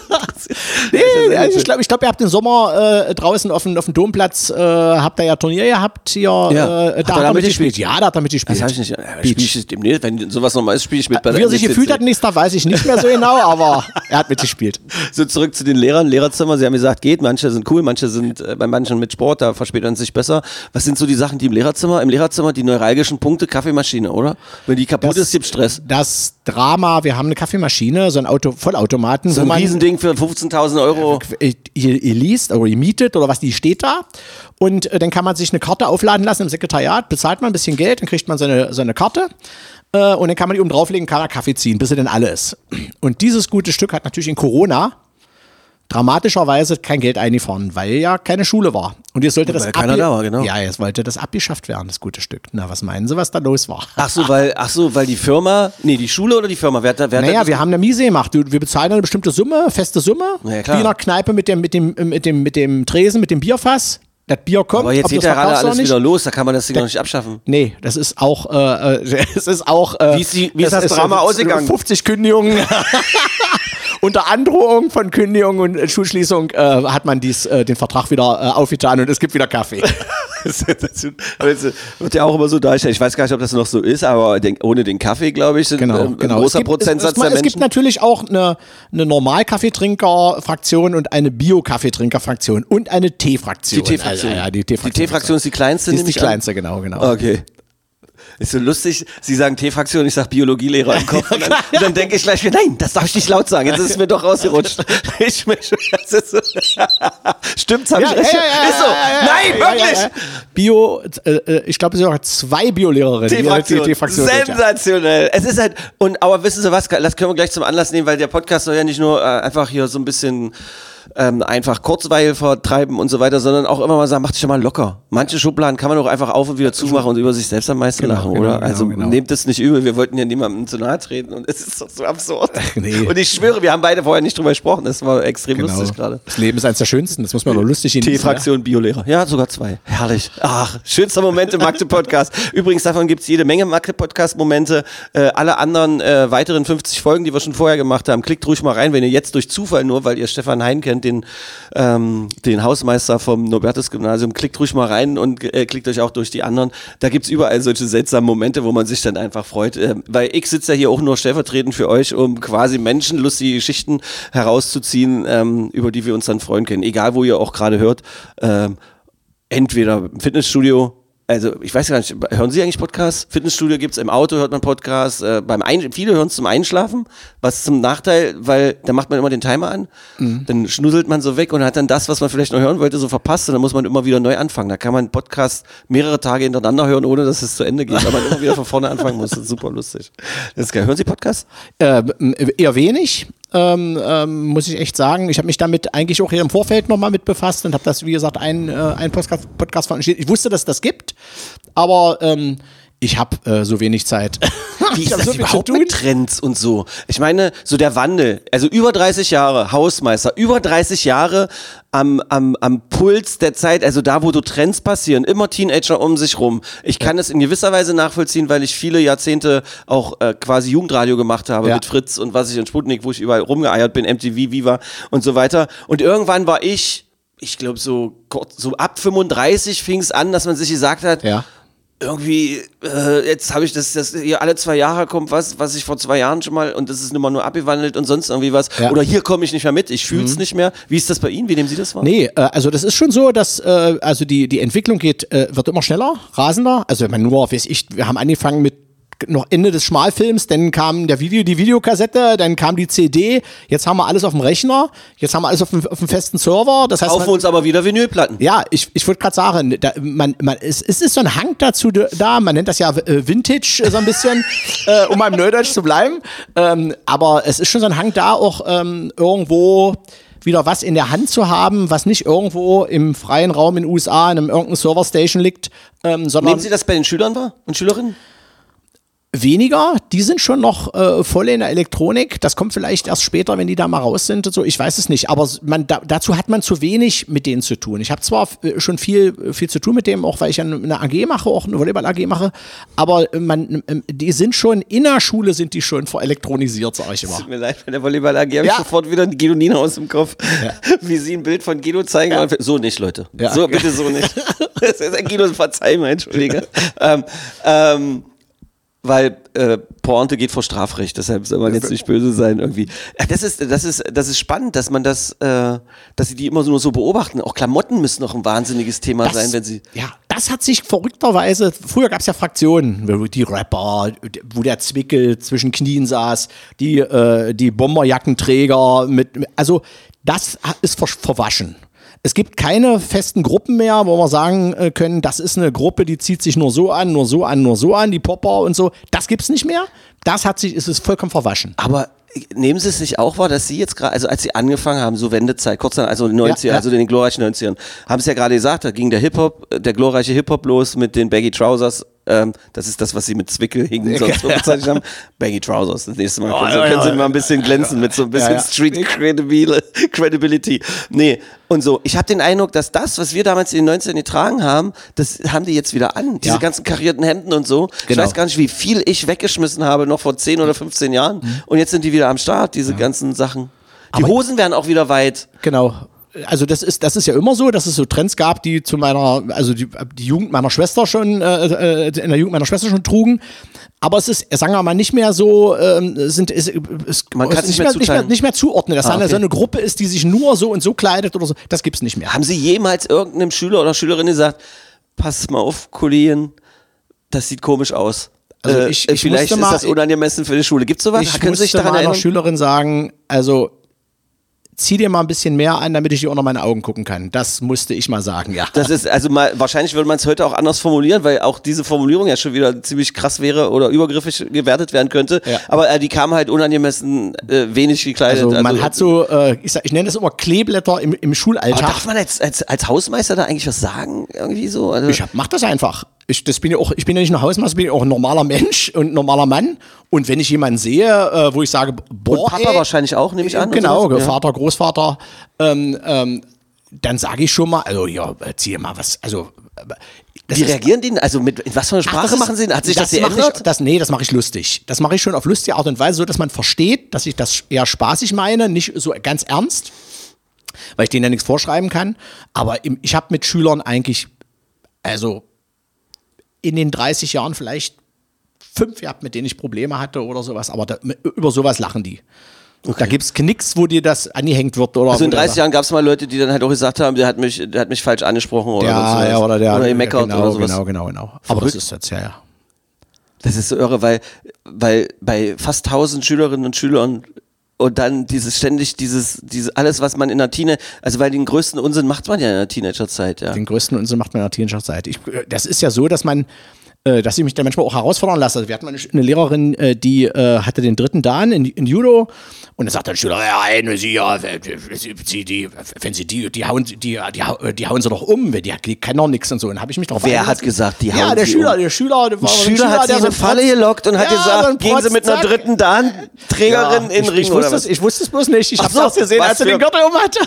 C: nee, also ich glaube, ich glaub, ihr habt den Sommer äh, draußen auf dem, auf dem Domplatz, äh, habt ihr ja Turnier gehabt hier.
B: Ja.
C: Äh,
B: Hat
C: da
B: er
C: hat er
B: damit
C: mitgespielt. Ja, da hat er mitgespielt.
B: Das habe ich nicht. Äh, ich demnächst, wenn sowas nochmal ist, spiele ich mit bei
C: Wie er sich gefühlt hat nächster Tag, weiß ich nicht mehr so genau, aber er hat mitgespielt.
B: So zurück zu den Lehrern, Lehrerzimmer. Sie haben gesagt, geht. Manche sind cool, manche sind äh, bei manchen mit Sport, da verspätet man sich besser. Was sind so die Sachen, die im Lehrerzimmer? Im Lehrerzimmer die neuralgischen Punkte, Kaffeemaschine, oder? Wenn die kaputt ist, gibt Stress.
C: Das Drama, wir haben eine Kaffeemaschine, so ein Auto, Vollautomaten,
B: So ein
C: man
B: Riesending für 15.000 Euro.
C: ihr, ihr liest oder ihr mietet oder was, die steht da. Und äh, dann kann man sich eine Karte aufladen lassen im Sekretariat, bezahlt man ein bisschen Geld, dann kriegt man seine, seine Karte. Äh, und dann kann man die oben drauflegen, kann man Kaffee ziehen, bis sie dann alle ist. Und dieses gute Stück hat natürlich in Corona dramatischerweise kein Geld eingefahren, weil ja keine Schule war. Und jetzt sollte das
B: Weil keiner
C: abge-
B: da war, genau.
C: Ja, jetzt wollte das abgeschafft werden, das gute Stück. Na, was meinen Sie, was da los war?
B: Ach so, weil, ach so, weil die Firma, nee, die Schule oder die Firma, wer hat da, wer
C: Naja, wir haben eine Miese gemacht. Wir bezahlen eine bestimmte Summe, feste Summe.
B: Na ja, klar.
C: Wie in einer Kneipe mit dem, mit dem, mit dem, mit dem Tresen, mit dem Bierfass. Das Bier kommt.
B: aber jetzt geht ja gerade alles wieder los, da kann man das Ding noch nicht abschaffen.
C: Nee, das ist auch, äh, äh, es ist auch. Äh,
B: Wie ist die- wie ist das Drama ausgegangen?
C: 50 Kündigungen. Unter Androhung von Kündigung und äh, Schulschließung äh, hat man dies, äh, den Vertrag wieder äh, aufgetan und es gibt wieder Kaffee.
B: Aber jetzt wird ja auch immer so dargestellt. Ich weiß gar nicht, ob das noch so ist, aber den, ohne den Kaffee, glaube ich, sind
C: Genau,
B: ähm,
C: genau.
B: ein großer
C: es gibt,
B: Prozentsatz
C: es, es,
B: der
C: es gibt
B: Menschen.
C: natürlich auch eine, eine Normal-Kaffeetrinker-Fraktion und eine Bio-Kaffeetrinker-Fraktion und eine Tee-Fraktion.
B: Die Teefraktion.
C: Also, ja, die
B: ist die kleinste,
C: Die ist die kleinste, genau, genau.
B: Okay. Ist so lustig, Sie sagen T-Fraktion, ich sag Biologielehrer im Kopf. Und dann, und dann denke ich gleich, nein, das darf ich nicht laut sagen. Jetzt ist es mir doch rausgerutscht. Ich, mich, das ist so, Stimmt's, hab ich recht? ist so. Nein, wirklich!
C: ja, ja. Bio, äh, äh, ich glaube, es sind auch zwei Bio-Lehrerinnen.
B: T-Fraktion.
C: ja.
B: Sensationell. Es ist halt, und aber wissen Sie was, das können wir gleich zum Anlass nehmen, weil der Podcast soll ja nicht nur äh, einfach hier so ein bisschen ähm, einfach Kurzweil vertreiben und so weiter, sondern auch immer mal sagen, mach dich ja mal locker. Manche Schubladen kann man auch einfach auf und wieder zumachen und über sich selbst am meisten
C: Genau,
B: lachen,
C: genau,
B: oder?
C: genau,
B: also
C: genau.
B: nehmt es nicht übel, wir wollten ja niemandem zu nahe treten und es ist doch so absurd.
C: nee.
B: Und ich schwöre, wir haben beide vorher nicht drüber gesprochen, das war extrem
C: Genau.
B: lustig gerade.
C: Das Leben ist eines der schönsten, das muss man doch lustig genießen.
B: T-Fraktion Biolehrer. Ja, sogar zwei. Herrlich. Ach, schönster Moment im Magde-Podcast. Übrigens, davon gibt's jede Menge Magde-Podcast-Momente. Äh, alle anderen äh, weiteren 50 Folgen, die wir schon vorher gemacht haben, klickt ruhig mal rein, wenn ihr jetzt durch Zufall nur, weil ihr Stefan Hein kennt, den, ähm, den Hausmeister vom Nobertus-Gymnasium, klickt ruhig mal rein und äh, klickt euch auch durch die anderen. Da gibt's überall solche seltsamen Momente, wo man sich dann einfach freut. Äh, weil ich sitze ja hier auch nur stellvertretend für euch, um quasi Menschen lustige Geschichten herauszuziehen, ähm, über die wir uns dann freuen können. Egal, wo ihr auch gerade hört. Ähm, entweder im Fitnessstudio, also ich weiß gar nicht, hören Sie eigentlich Podcasts? Fitnessstudio gibt's im Auto hört man Podcasts, äh, beim Ein viele hören es zum Einschlafen, was zum Nachteil, weil da macht man immer den Timer an, dann schnuddelt man so weg und hat dann das, was man vielleicht noch hören wollte, so verpasst und dann muss man immer wieder neu anfangen. Da kann man Podcast mehrere Tage hintereinander hören, ohne dass es zu Ende geht, weil man immer wieder von vorne anfangen muss. Das ist super lustig. Das ist geil. Hören Sie Podcasts?
C: Äh, eher wenig, ähm, ähm, muss ich echt sagen. Ich habe mich damit eigentlich auch hier im Vorfeld nochmal mit befasst und habe das, wie gesagt, ein, äh, ein Podcast, Podcast veranstaltet. Ich wusste, dass das gibt, aber ähm, ich habe äh, so wenig Zeit.
B: Wie
C: Ich
B: ist das
C: so
B: überhaupt mit Trends und so? Ich meine, so der Wandel, also über 30 Jahre Hausmeister, über 30 Jahre am, am, am Puls der Zeit, also da, wo so Trends passieren, immer Teenager um sich rum. Ich kann es in gewisser Weise nachvollziehen, weil ich viele Jahrzehnte auch äh, quasi Jugendradio gemacht habe
C: Ja.
B: mit Fritz und was ich in Sputnik, wo ich überall rumgeeiert bin, MTV, Viva und so weiter. Und irgendwann war ich, ich glaube so, so ab 35 fing es an, dass man sich gesagt hat,
C: Ja.
B: Irgendwie, äh, jetzt habe ich das, das hier alle zwei Jahre kommt was, was ich vor zwei Jahren schon mal und das ist immer nur abgewandelt und sonst irgendwie was.
C: Ja.
B: Oder hier komme ich nicht mehr mit, ich fühle es nicht mehr. Wie ist das bei Ihnen? Wie nehmen Sie das wahr?
C: Nee, äh, also das ist schon so, dass äh, also die, die Entwicklung geht, äh, wird immer schneller, rasender. Also wenn man nur, weiß ich, wir haben angefangen mit noch Ende des Schmalfilms, dann kam der Video, die Videokassette, dann kam die CD, jetzt haben wir alles auf dem Rechner, jetzt haben wir alles auf dem, auf dem festen Server. Das heißt,
B: Kaufen
C: man,
B: uns aber wieder Vinylplatten.
C: ja, ich, ich wollte gerade sagen, da, man, man, es, es ist so ein Hang dazu da, man nennt das ja äh, Vintage äh, so ein bisschen, äh, um beim Neudeutsch zu bleiben. Ähm, aber es ist schon so ein Hang da, auch ähm, irgendwo wieder was in der Hand zu haben, was nicht irgendwo im freien Raum in den USA in einem irgendeinem Serverstation liegt, ähm, sondern
B: Nehmen Sie das bei den Schülern wahr und Schülerinnen?
C: Weniger. Die sind schon noch äh, voll in der Elektronik. Das kommt vielleicht erst später, wenn die da mal raus sind und so. Ich weiß es nicht. Aber man, da, dazu hat man zu wenig mit denen zu tun. Ich habe zwar äh, schon viel, viel zu tun mit dem, auch weil ich ja eine AG mache, auch eine Volleyball-AG mache. Aber äh, man, äh, die sind schon, in der Schule sind die schon verelektronisiert, sage ich immer.
B: Tut mir leid, bei der Volleyball AG habe ich
C: Ja.
B: sofort wieder die Guido Nina aus dem Kopf. Wie Sie ein Bild von Guido zeigen. und- So nicht, Leute.
C: Ja.
B: So, bitte so nicht. das ist ein Guido, verzeih mir, entschuldige. ähm, ähm, weil äh, Pointe geht vor Strafrecht, deshalb soll man jetzt nicht böse sein irgendwie. Äh, Das ist, das ist, das ist spannend, dass man das, äh, dass sie die immer so nur so beobachten. Auch Klamotten müssen noch ein wahnsinniges Thema sein, wenn sie.
C: Ja, das hat sich verrückterweise, früher gab es ja Fraktionen, wo die Rapper, wo der Zwickel zwischen Knien saß, die, äh, die Bomberjackenträger mit, also das ist ver verwaschen. Es gibt keine festen Gruppen mehr, wo wir sagen äh, können, das ist eine Gruppe, die zieht sich nur so an, nur so an, nur so an, die Popper und so. Das gibt's nicht mehr. Das hat sich, ist es vollkommen verwaschen.
B: Aber nehmen Sie es nicht auch wahr, dass Sie jetzt gerade, also als Sie angefangen haben, so Wendezeit, kurz nach, also 90er,
C: ja.
B: also in den glorreichen 90ern, haben Sie ja gerade gesagt, da ging der Hip-Hop, äh, der glorreiche Hip-Hop los mit den Baggy Trousers. Ähm, das ist das, was Sie mit Zwickel hingen sonst so bezeichnet haben. Baggy Trousers, das nächste Mal. Können, Sie,
C: ja,
B: können Sie
C: ja.
B: mal ein bisschen glänzen mit so ein bisschen
C: Ja, ja.
B: Street Credibil- Credibility. Nee, und so. Ich habe den Eindruck, dass das, was wir damals in den 90ern getragen haben, das haben die jetzt wieder an. Diese
C: Ja.
B: ganzen karierten Hemden und so. Ich
C: Genau.
B: weiß gar nicht, wie viel ich weggeschmissen habe, noch vor 10 oder 15 Jahren. Und jetzt sind die wieder am Start, diese ganzen Sachen. Die
C: Aber-
B: Hosen werden auch wieder weit.
C: Genau. Also das ist, das ist ja immer so, dass es so Trends gab, die zu meiner, also die, die Jugend meiner Schwester schon, äh, äh, in der Jugend meiner Schwester schon trugen. Aber es ist, sagen wir mal, nicht mehr so, ähm, sind, ist, ist,
B: Man kann's
C: ist
B: nicht mehr
C: nicht, mehr, nicht mehr zuordnen, dass
B: Ah, okay.
C: so eine Gruppe ist, die sich nur so und so kleidet oder so. Das gibt's nicht mehr.
B: Haben Sie jemals irgendeinem Schüler oder Schülerin gesagt, pass mal auf, Kollegen, das sieht komisch aus.
C: Also ich-
B: äh,
C: ich
B: vielleicht ist
C: mal-
B: das unangemessen für die Schule. Gibt's sowas?
C: Ich
B: Können Sie sich daran
C: meiner
B: erinnern?
C: Schülerin sagen, also zieh dir mal ein bisschen mehr an, damit ich dir unter meine Augen gucken kann. Das musste ich mal sagen, ja.
B: Das ist, also mal, wahrscheinlich würde man es heute auch anders formulieren, weil auch diese Formulierung ja schon wieder ziemlich krass wäre oder übergriffig gewertet werden könnte.
C: Ja.
B: Aber äh, die kam halt unangemessen äh, wenig gekleidet.
C: Also man hat so, äh, ich, sag, ich nenne das immer Kleeblätter im, im
B: aber
C: Schulalltag.
B: darf man als, als, als Hausmeister da eigentlich was sagen? Irgendwie so? Also,
C: Ich hab, mach das einfach. Ich, das bin ja auch, ich bin ja nicht nur Hausmeister, bin ja auch ein normaler Mensch und ein normaler Mann. Und wenn ich jemanden sehe, äh, wo ich sage, boah,
B: und Papa
C: ey,
B: wahrscheinlich auch, nehme ich an.
C: Genau?
B: Ja.
C: Vater, Großvater, ähm, ähm, dann sage ich schon mal, also ja, zieh mal was, also das
B: Wie reagieren die denn? Also mit in was für eine
C: Ach,
B: Sprache
C: das ist-
B: machen sie? denn? Hat sich das,
C: mach
B: geändert?
C: Ich, das, nee, das mache ich lustig. Das mache ich schon auf lustige Art und Weise, so dass man versteht, dass ich das eher spaßig meine, nicht so ganz ernst. weil ich denen ja nichts vorschreiben kann. Aber im, ich habe mit Schülern eigentlich, also in den 30 Jahren vielleicht fünf gehabt, mit denen ich Probleme hatte oder sowas, aber da, über sowas lachen die. Da gibt es nichts, wo dir das angehängt wird. Oder
B: Also in
C: wo der
B: 30 Jahren gab es mal Leute, die dann halt auch gesagt haben, der hat mich, der hat mich falsch angesprochen oder
C: ja,
B: sowas.
C: ja, oder der
B: oder gemeckert
C: genau,
B: oder sowas.
C: Genau, genau, genau. Aber das
B: Verrückt.
C: ist jetzt ja, ja.
B: Das ist so irre, weil, weil bei fast 1000 Schülerinnen und Schülern und dann dieses ständig, dieses, dieses, alles, was man in der Teenager, also weil den größten Unsinn macht man ja in der Teenagerzeit, ja.
C: Den größten Unsinn macht man in der Teenagerzeit. Ich, äh, das ist ja so, dass man, dass ich mich da manchmal auch herausfordern lasse. Also wir hatten mal eine, eine Lehrerin, äh, die äh, hatte den dritten Dan in, in Judo und dann sagt der Schüler, ja, wenn sie ja, wenn sie die, wenn sie die, die hauen, die, die, die, hauen sie doch um, wenn die, die kennen doch nichts und so. Und habe ich mich drauf
B: Wer hat gesagt, die
C: Ja,
B: hauen
C: der
B: sie
C: Schüler,
B: um?
C: der Schüler, der
B: ein Schüler hat
C: der
B: sie in
C: so
B: eine Falle gelockt und hat
C: Ja, so
B: gesagt, gehen Sie mit einer dritten Dan-Trägerin in
C: ich,
B: den Ring
C: ich, wusste es, ich wusste es bloß nicht. Ich habe
B: so,
C: das gesehen,
B: was
C: als er
B: für-
C: den Gürtel um hatte.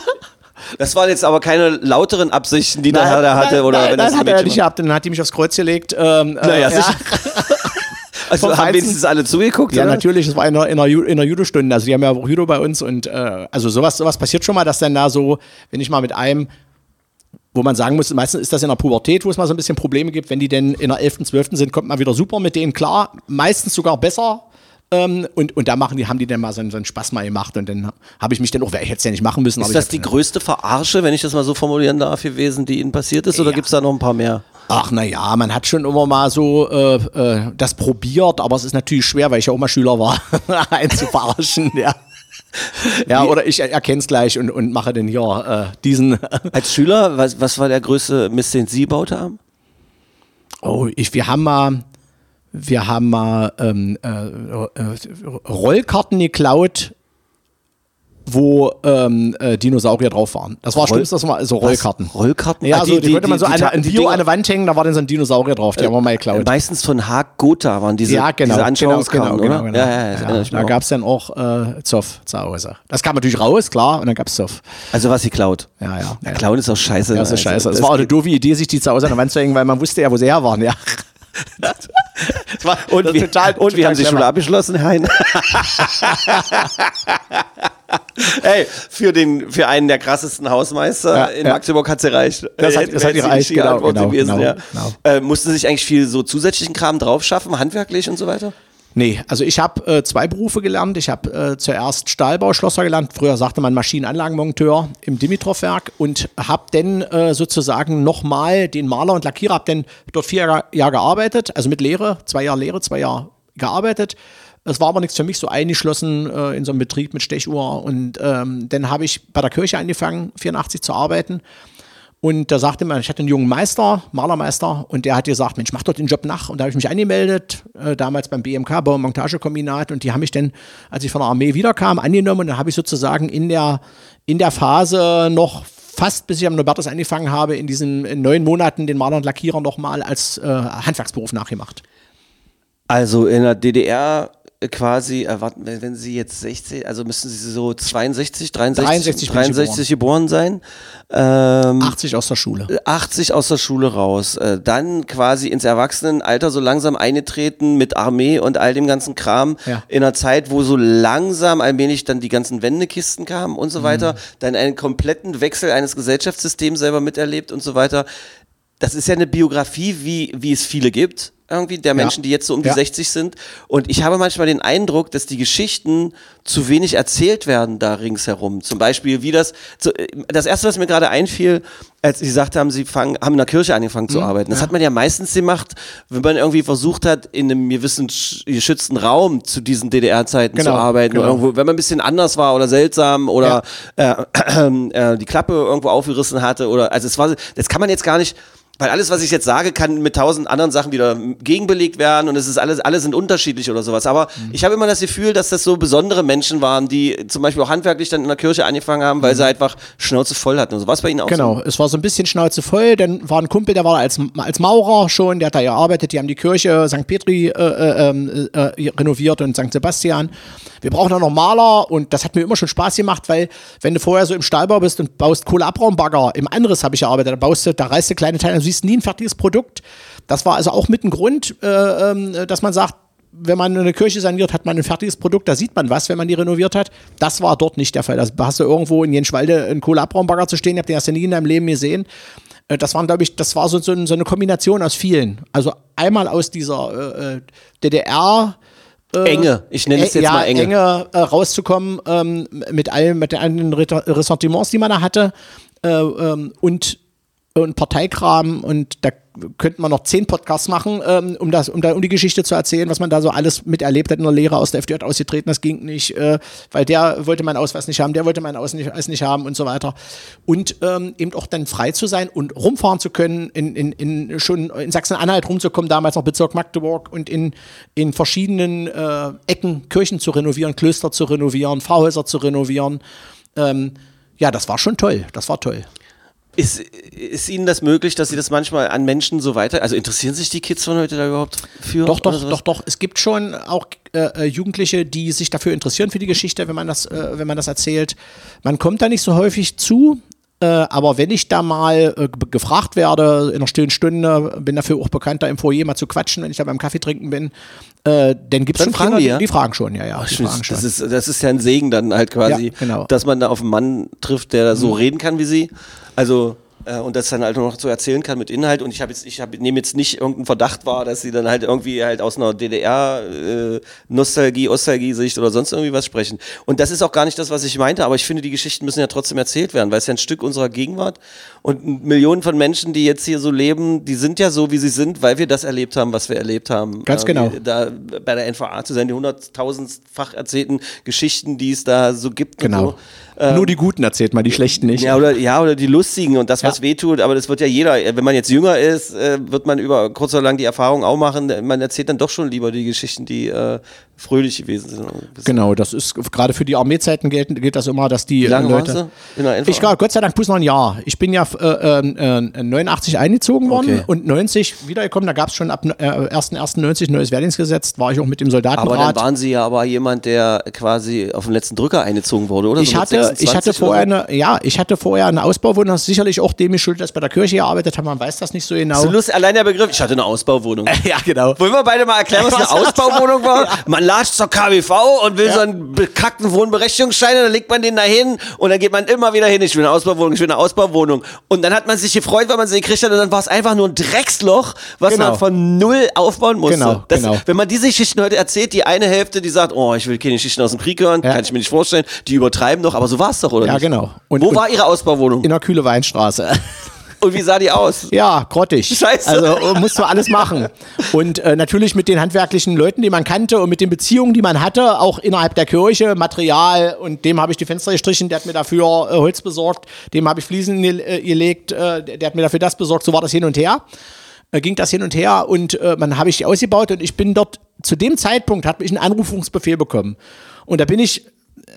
B: Das waren jetzt aber keine lauteren Absichten, die der Herr da hatte, oder
C: nein,
B: wenn
C: nein,
B: das ein
C: hat er nicht gehabt. Dann hat die mich aufs Kreuz gelegt. Ähm,
B: Naja,
C: äh,
B: sicher. Also haben
C: Feinsten.
B: wenigstens alle zugeguckt,
C: Ja,
B: oder?
C: natürlich, es war in einer, in einer Judo-Stunde. Also die haben ja auch Judo bei uns und äh, also sowas, sowas passiert schon mal, dass dann da so, wenn ich mal mit einem, wo man sagen muss, meistens ist das in der Pubertät, wo es mal so ein bisschen Probleme gibt, wenn die denn in der 11., 12. sind, kommt man wieder super mit denen klar, meistens sogar besser. Ähm, und, und da machen die, haben die dann mal so einen, so einen Spaß mal gemacht und dann habe ich mich dann auch, ich hätte es ja nicht machen müssen.
B: Ist das die größte Verarsche, wenn ich das mal so formulieren darf, gewesen, die Ihnen passiert ist, oder
C: Ja.
B: gibt es da noch ein paar mehr?
C: Ach naja, man hat schon immer mal so äh, äh, das probiert, aber es ist natürlich schwer, weil ich ja auch mal Schüler war, einen zu verarschen, ja. Ja, oder ich erkenne es gleich und, und mache den hier äh, diesen.
B: Als Schüler, was, was war der größte Mist, den Sie gebaut haben?
C: Oh, ich, wir haben mal, wir haben mal ähm, äh, äh, Rollkarten geklaut, wo ähm, äh, Dinosaurier drauf waren. Das war
B: Roll-
C: schlimmste, das war so Rollkarten.
B: Was? Rollkarten?
C: Ja,
B: Ah,
C: also die, konnte man so eine, ein Video an der Wand hängen, da war dann so ein Dinosaurier drauf, die haben wir mal geklaut.
B: Meistens von Haag Gotha waren diese,
C: Ja, genau.
B: diese
C: genau,
B: Anschauungskarten,
C: genau,
B: oder?
C: genau, genau.
B: Ja, ja, ich
C: da gab es dann auch äh, Zoff zu Hause. Das kam natürlich raus, klar, und dann gab es Zoff.
B: Also was sie klaut.
C: Ja, ja.
B: Ja, Klauen ist auch scheiße.
C: Ja, das ist
B: Also,
C: scheiße.
B: Das
C: war auch eine doofe Idee, sich die zu Hause an der Wand zu hängen, weil man wusste ja, wo sie her waren, ja. Das war,
B: Und,
C: das ist total,
B: und
C: total
B: haben Sie. Schule abgeschlossen, Herr Hein? Hey, für, den, für einen der krassesten Hausmeister
C: Ja,
B: in
C: ja.
B: Magdeburg hat sie reicht.
C: Das hat- das hat
B: wäre
C: ihr reicht,
B: die
C: genau, genau,
B: gewesen,
C: genau,
B: ja.
C: genau.
B: Äh, mussten Sie sich eigentlich viel so zusätzlichen Kram drauf schaffen, handwerklich und so weiter?
C: Nee, also ich habe äh, zwei Berufe gelernt. Ich habe äh, zuerst Stahlbauschlosser gelernt. Früher sagte man Maschinenanlagenmonteur im Dimitrov-Werk und habe dann äh, sozusagen nochmal den Maler und Lackierer, habe dann dort vier Jahre, Jahre gearbeitet, also mit Lehre, zwei Jahre Lehre, zwei Jahre gearbeitet. Es war aber nichts für mich, so eingeschlossen äh, in so einem Betrieb mit Stechuhr. Und ähm, dann habe ich bei der Kirche angefangen, 84 zu arbeiten. Und da sagte man, ich hatte einen jungen Meister, Malermeister, und der hat gesagt, Mensch, mach doch den Job nach. Und da habe ich mich angemeldet, äh, damals beim BMK, Bau- und Montagekombinat. Und die haben mich dann, als ich von der Armee wiederkam, angenommen. Und dann habe ich sozusagen in der, in der Phase noch fast, bis ich am Nobertus angefangen habe, in diesen in neun Monaten den Maler und Lackierer nochmal als äh, Handwerksberuf nachgemacht.
B: Also in der DDR quasi, erwarten, wenn, wenn Sie jetzt 16, also müssten Sie so 62, 63,
C: 63 bin ich
B: 63 geboren sein. Ähm,
C: 80 aus der Schule.
B: 80 aus der Schule raus, äh, dann quasi ins Erwachsenenalter so langsam eingetreten mit Armee und all dem ganzen Kram
C: Ja.
B: in einer Zeit, wo so langsam allmählich dann die ganzen Wendekisten kamen und so weiter,
C: Mhm.
B: dann einen kompletten Wechsel eines Gesellschaftssystems selber miterlebt und so weiter. Das ist ja eine Biografie, wie, wie es viele gibt, irgendwie, der Menschen, die jetzt so um die
C: Ja.
B: 60 sind. Und ich habe manchmal den Eindruck, dass die Geschichten zu wenig erzählt werden da ringsherum. Zum Beispiel, wie das, äh, das erste, was mir gerade einfiel, als Sie gesagt haben, Sie fangen, haben in der Kirche angefangen
C: Mhm.
B: zu arbeiten. Das hat man ja meistens gemacht, wenn man irgendwie versucht hat, in einem gewissen sch- geschützten Raum zu diesen DDR-Zeiten zu
C: Genau,
B: arbeiten.
C: genau.
B: Irgendwo, wenn man ein bisschen anders war oder seltsam oder äh, äh, die Klappe irgendwo aufgerissen hatte oder, also es war, das kann man jetzt gar nicht, weil alles, was ich jetzt sage, kann mit tausend anderen Sachen wieder gegenbelegt werden und es ist alles, alle sind unterschiedlich oder sowas. Aber
C: Mhm.
B: ich habe immer das Gefühl, dass das so besondere Menschen waren, die zum Beispiel auch handwerklich dann in der Kirche angefangen haben, weil sie einfach Schnauze voll hatten. Und so was bei Ihnen auch
C: Mhm. Genau,
B: so?
C: es war so ein bisschen Schnauze voll. Dann war ein Kumpel, der war als, als Maurer schon, der hat da gearbeitet. Die haben die Kirche St. Petri äh, äh, ähm, äh, renoviert und St. Sebastian. Wir brauchen auch noch Maler und das hat mir immer schon Spaß gemacht, weil wenn du vorher so im Stahlbau bist und baust Kohleabraumbagger, im Anriss habe ich gearbeitet, da baust du, da reißt du kleine Teile siehst nie ein fertiges Produkt. Das war also auch mit ein Grund, äh, ähm, dass man sagt, wenn man eine Kirche saniert, hat man ein fertiges Produkt, da sieht man was, wenn man die renoviert hat. Das war dort nicht der Fall. Da hast du irgendwo in Jenschwalde einen Kohleabraumbagger zu stehen, habt ihr das ja nie in deinem Leben gesehen. Äh, Das waren, glaube ich, das war so, so, eine Kombination aus vielen. Also einmal aus dieser äh, äh, DDR,
B: Enge. Ich nenne es
C: äh,
B: jetzt
C: ja,
B: mal Enge.
C: enge äh, rauszukommen ähm, mit allen mit den Ressentiments, die man da hatte äh, ähm, und und Parteikram und da könnte man noch zehn Podcasts machen, ähm, um das, um da um die Geschichte zu erzählen, was man da so alles miterlebt hat in der Lehre aus der FDJ ausgetreten, das ging nicht, äh, weil der wollte meinen Ausweis nicht haben, der wollte meinen Ausweis nicht haben und so weiter. Und ähm, eben auch dann frei zu sein und rumfahren zu können, in, in, in schon in Sachsen-Anhalt rumzukommen, damals noch Bezirk Magdeburg und in, in verschiedenen äh, Ecken Kirchen zu renovieren, Klöster zu renovieren, Pfarrhäuser zu renovieren. Ähm, ja, das war schon toll. Das war toll.
B: Ist, ist Ihnen das möglich, dass Sie das manchmal an Menschen so weiter, also interessieren sich die Kids von heute da überhaupt für?
C: Doch, doch, doch, doch. Es gibt schon auch äh, äh, Jugendliche, die sich dafür interessieren für die Geschichte, wenn man das, äh, wenn man das erzählt. Man kommt da nicht so häufig zu. Äh, aber wenn ich da mal äh, ge- gefragt werde, in einer stillen Stunde, bin dafür auch bekannt, da im Foyer mal zu quatschen, wenn ich da beim Kaffee trinken bin, äh, dann gibt es schon
B: fragen
C: Kinder,
B: die, ja?
C: die fragen schon, ja, ja.
B: Ach,
C: fragen schon.
B: das, ist, das ist ja ein Segen dann halt quasi,
C: Ja, genau.
B: dass man da auf einen Mann trifft, der da so reden kann wie Sie. Also äh, und das dann halt noch so erzählen kann mit Inhalt. Und ich habe jetzt, ich hab, nehme jetzt nicht irgendeinen Verdacht wahr, dass sie dann halt irgendwie halt aus einer DDR-Nostalgie, Ostalgie-Sicht oder sonst irgendwie was sprechen. Und das ist auch gar nicht das, was ich meinte, aber ich finde, die Geschichten müssen ja trotzdem erzählt werden, weil es ja ein Stück unserer Gegenwart und Millionen von Menschen, die jetzt hier so leben, die sind ja so, wie sie sind, weil wir das erlebt haben, was wir erlebt haben.
C: Ganz
B: Äh,
C: genau.
B: da bei der NVA zu sein, die hunderttausendfach erzählten Geschichten, die es da so gibt. Und
C: Genau.
B: so. Ähm,
C: Nur die Guten erzählt man, die Schlechten nicht.
B: Ja oder, ja, oder die lustigen und das, was
C: Ja.
B: wehtut, aber das wird ja jeder, wenn man jetzt jünger ist, äh, wird man über kurz oder lang die Erfahrung auch machen. Man erzählt dann doch schon lieber die Geschichten, die äh, fröhlich gewesen sind.
C: Genau, das ist gerade für die Armeezeiten gilt, gilt das immer, dass die
B: Wie lange
C: äh, Leute. Ich war Gott sei Dank bloß noch ein Jahr. Ich bin ja äh, äh, 89 eingezogen worden
B: Okay.
C: und 90 wiedergekommen. Da gab es schon ab äh, 1.1.90 neues Wehrdienstgesetz. War ich auch mit dem
B: aber dann
C: Soldatenrat.
B: waren Sie ja aber jemand, der quasi auf den letzten Drücker eingezogen wurde, oder?
C: ich
B: So mit
C: hatte, ich
B: 26
C: hatte vorher eine, ja, ich hatte vorher eine Ausbauwohnung. Das ist sicherlich auch dem geschuldet, dass ich bei der Kirche gearbeitet habe. Man weiß das nicht so genau.
B: So lustig, allein der Begriff, ich hatte eine Ausbauwohnung.
C: ja, genau.
B: Wollen wir beide mal erklären, was eine Ausbauwohnung war? Man latscht zur KWV und will so einen bekackten Wohnberechtigungsschein und dann legt man den da hin und dann geht man immer wieder hin, ich will eine Ausbauwohnung, ich will eine Ausbauwohnung. Und dann hat man sich gefreut, weil man sie gekriegt hat und dann war es einfach nur ein Drecksloch, was
C: Genau.
B: man von null aufbauen musste.
C: Genau,
B: das,
C: genau.
B: Wenn man diese Geschichten heute erzählt, die eine Hälfte, die sagt, oh, ich will keine Geschichten aus dem Krieg hören,
C: Ja.
B: kann ich mir nicht vorstellen, die übertreiben doch, aber so war es doch, oder
C: Ja,
B: nicht?
C: genau. Und-
B: Wo
C: und-
B: war ihre Ausbauwohnung?
C: In der Kühle Weinstraße.
B: Und wie sah die aus?
C: Ja, grottig.
B: Scheiße.
C: Also äh, musst du alles machen. Und äh, natürlich mit den handwerklichen Leuten, die man kannte und mit den Beziehungen, die man hatte, auch innerhalb der Kirche, Material und dem habe ich die Fenster gestrichen, der hat mir dafür äh, Holz besorgt, dem habe ich Fliesen äh, gelegt, äh, der hat mir dafür das besorgt, so war das hin und her. Äh, ging das hin und her und äh, man habe ich die ausgebaut und ich bin dort, zu dem Zeitpunkt hat ich einen Anrufungsbefehl bekommen. Und da bin ich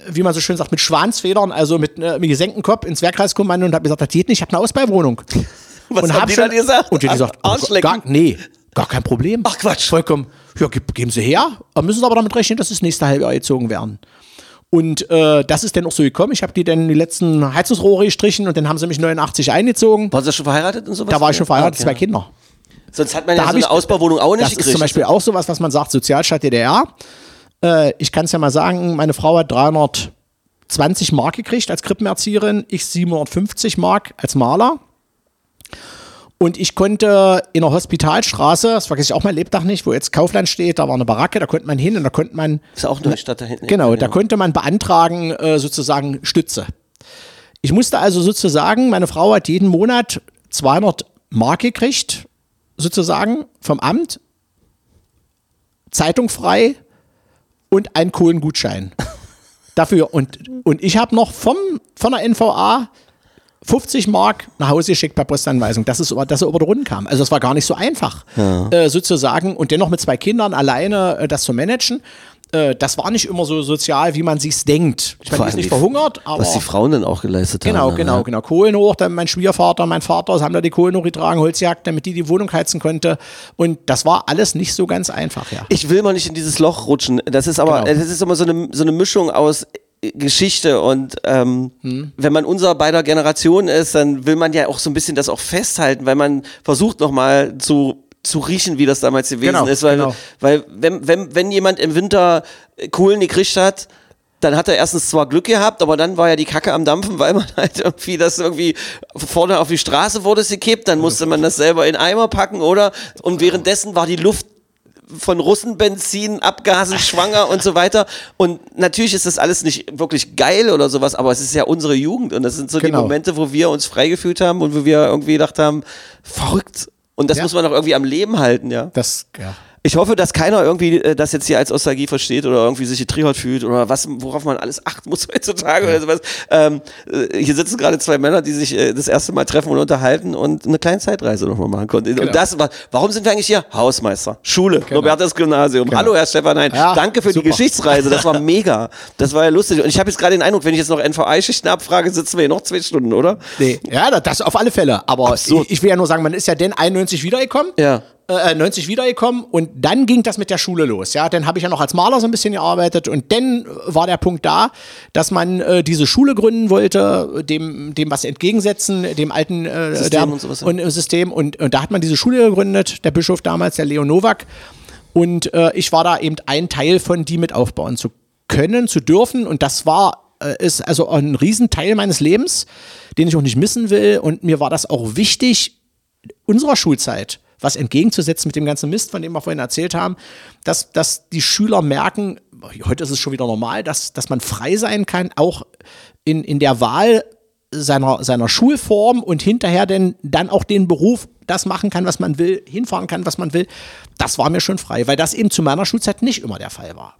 C: wie man so schön sagt, mit Schwanzfedern, also mit, äh, mit gesenktem Kopf ins Werkkreiskommando und habe gesagt, das geht nicht, ich habe eine Ausbauwohnung.
B: Was
C: und
B: haben
C: hab
B: die
C: schon,
B: dann gesagt?
C: Und die gesagt, oh, gar, nee, gar kein Problem.
B: Ach, Quatsch.
C: Vollkommen, ja, ge geben Sie her, aber müssen Sie aber damit rechnen, dass das nächste Halbjahr gezogen werden. Und äh, das ist dann auch so gekommen. Ich habe die dann die letzten Heizungsrohre gestrichen und dann haben sie mich 89 eingezogen.
B: Waren Sie schon verheiratet und sowas?
C: Da war ich schon verheiratet,
B: Okay.
C: zwei Kinder.
B: Sonst hat man
C: Da
B: ja so
C: hab
B: eine
C: ich-
B: Ausbauwohnung auch nicht
C: Das ist
B: gekriegt.
C: zum Beispiel auch sowas, was man sagt, Sozialstaat DDR. Äh, ich kann es ja mal sagen, meine Frau hat 320 Mark gekriegt als Krippenerzieherin, ich 750 Mark als Maler. Und ich konnte in der Hospitalstraße, das vergesse ich auch mein Lebtag nicht, wo jetzt Kaufland steht, da war eine Baracke, da konnte man hin und da konnte man
B: ist auch eine Stadt da hinten.
C: Genau, da konnte man beantragen, äh, sozusagen Stütze. Ich musste also sozusagen, meine Frau hat jeden Monat 200 Mark gekriegt, sozusagen vom Amt, Zeitung frei und einen Kohlengutschein. Dafür. Und, und ich habe noch vom, von der NVA 50 Mark nach Hause geschickt per Postanweisung, dass es dass er über die Runden kam. Also es war gar nicht so einfach, äh, sozusagen. Und dennoch mit zwei Kindern alleine äh, das zu managen. Äh, das war nicht immer so sozial, wie man sich's denkt. Ich meine, die ist nicht verhungert, aber.
B: Was die Frauen dann auch geleistet
C: Genau,
B: haben. ne?
C: genau, genau. Kohlen hoch, dann mein Schwiegervater, mein Vater haben da die Kohlen hochgetragen, Holzjagd, damit die die Wohnung heizen konnte. Und das war alles nicht so ganz einfach, ja.
B: Ich will mal nicht in dieses Loch rutschen. Das ist aber,
C: Genau.
B: das ist immer so eine, so eine Mischung aus äh, Geschichte und ähm,
C: Hm.
B: wenn man unserer beider Generation ist, dann will man ja auch so ein bisschen das auch festhalten, weil man versucht nochmal zu zu riechen, wie das damals gewesen
C: Genau,
B: ist. Weil,
C: genau.
B: weil wenn, wenn, wenn jemand im Winter Kohlen gekriegt hat, dann hat er erstens zwar Glück gehabt, aber dann war ja die Kacke am Dampfen, weil man halt irgendwie das irgendwie vorne auf die Straße wurde es gekippt, dann musste man das selber in Eimer packen, oder? Und währenddessen war die Luft von Russenbenzin, Abgasen, schwanger und so weiter. Und natürlich ist das alles nicht wirklich geil oder sowas, aber es ist ja unsere Jugend und das sind so die
C: Genau.
B: Momente, wo wir uns frei gefühlt haben und wo wir irgendwie gedacht haben, verrückt. Und das
C: Ja.
B: muss man doch irgendwie am Leben halten, ja.
C: Das, ja.
B: Ich hoffe, dass keiner irgendwie äh, das jetzt hier als Nostalgie versteht oder irgendwie sich getriggert fühlt oder was, worauf man alles achten muss heutzutage oder sowas. Ähm, äh, hier sitzen gerade zwei Männer, die sich äh, das erste Mal treffen und unterhalten und eine kleine Zeitreise nochmal machen konnten.
C: Genau.
B: Und das war, warum sind wir eigentlich hier? Hausmeister, Schule, Robertas Gymnasium. Hallo, Herr Stefan Hein.
C: Ja,
B: Danke für
C: super.
B: die Geschichtsreise, das war mega. Das war ja lustig. Und ich habe jetzt gerade den Eindruck, wenn ich jetzt noch NVA-Schichten abfrage, sitzen wir hier noch zwei Stunden, oder?
C: Nee. Ja, das- auf alle Fälle. Aber ich, ich will ja nur sagen, man ist ja denn 91 wiedergekommen.
B: Ja.
C: Äh, 90 wiedergekommen und dann ging das mit der Schule los. Ja, dann habe ich ja noch als Maler so ein bisschen gearbeitet und dann war der Punkt da, dass man äh, diese Schule gründen wollte, dem, dem was entgegensetzen, dem alten äh,
B: System
C: der,
B: und sowas, ja.
C: und, äh, System und, und da hat man diese Schule gegründet, der Bischof damals, der Leo Nowak und äh, ich war da eben ein Teil von, die mit aufbauen zu können, zu dürfen und das war äh, ist also ein Riesenteil meines Lebens, den ich auch nicht missen will und mir war das auch wichtig, unserer Schulzeit was entgegenzusetzen mit dem ganzen Mist, von dem wir vorhin erzählt haben, dass, dass die Schüler merken, heute ist es schon wieder normal, dass, dass man frei sein kann, auch in, in der Wahl seiner, seiner Schulform und hinterher denn dann auch den Beruf das machen kann, was man will, hinfahren kann, was man will. Das war mir schon frei, weil das eben zu meiner Schulzeit nicht immer der Fall war.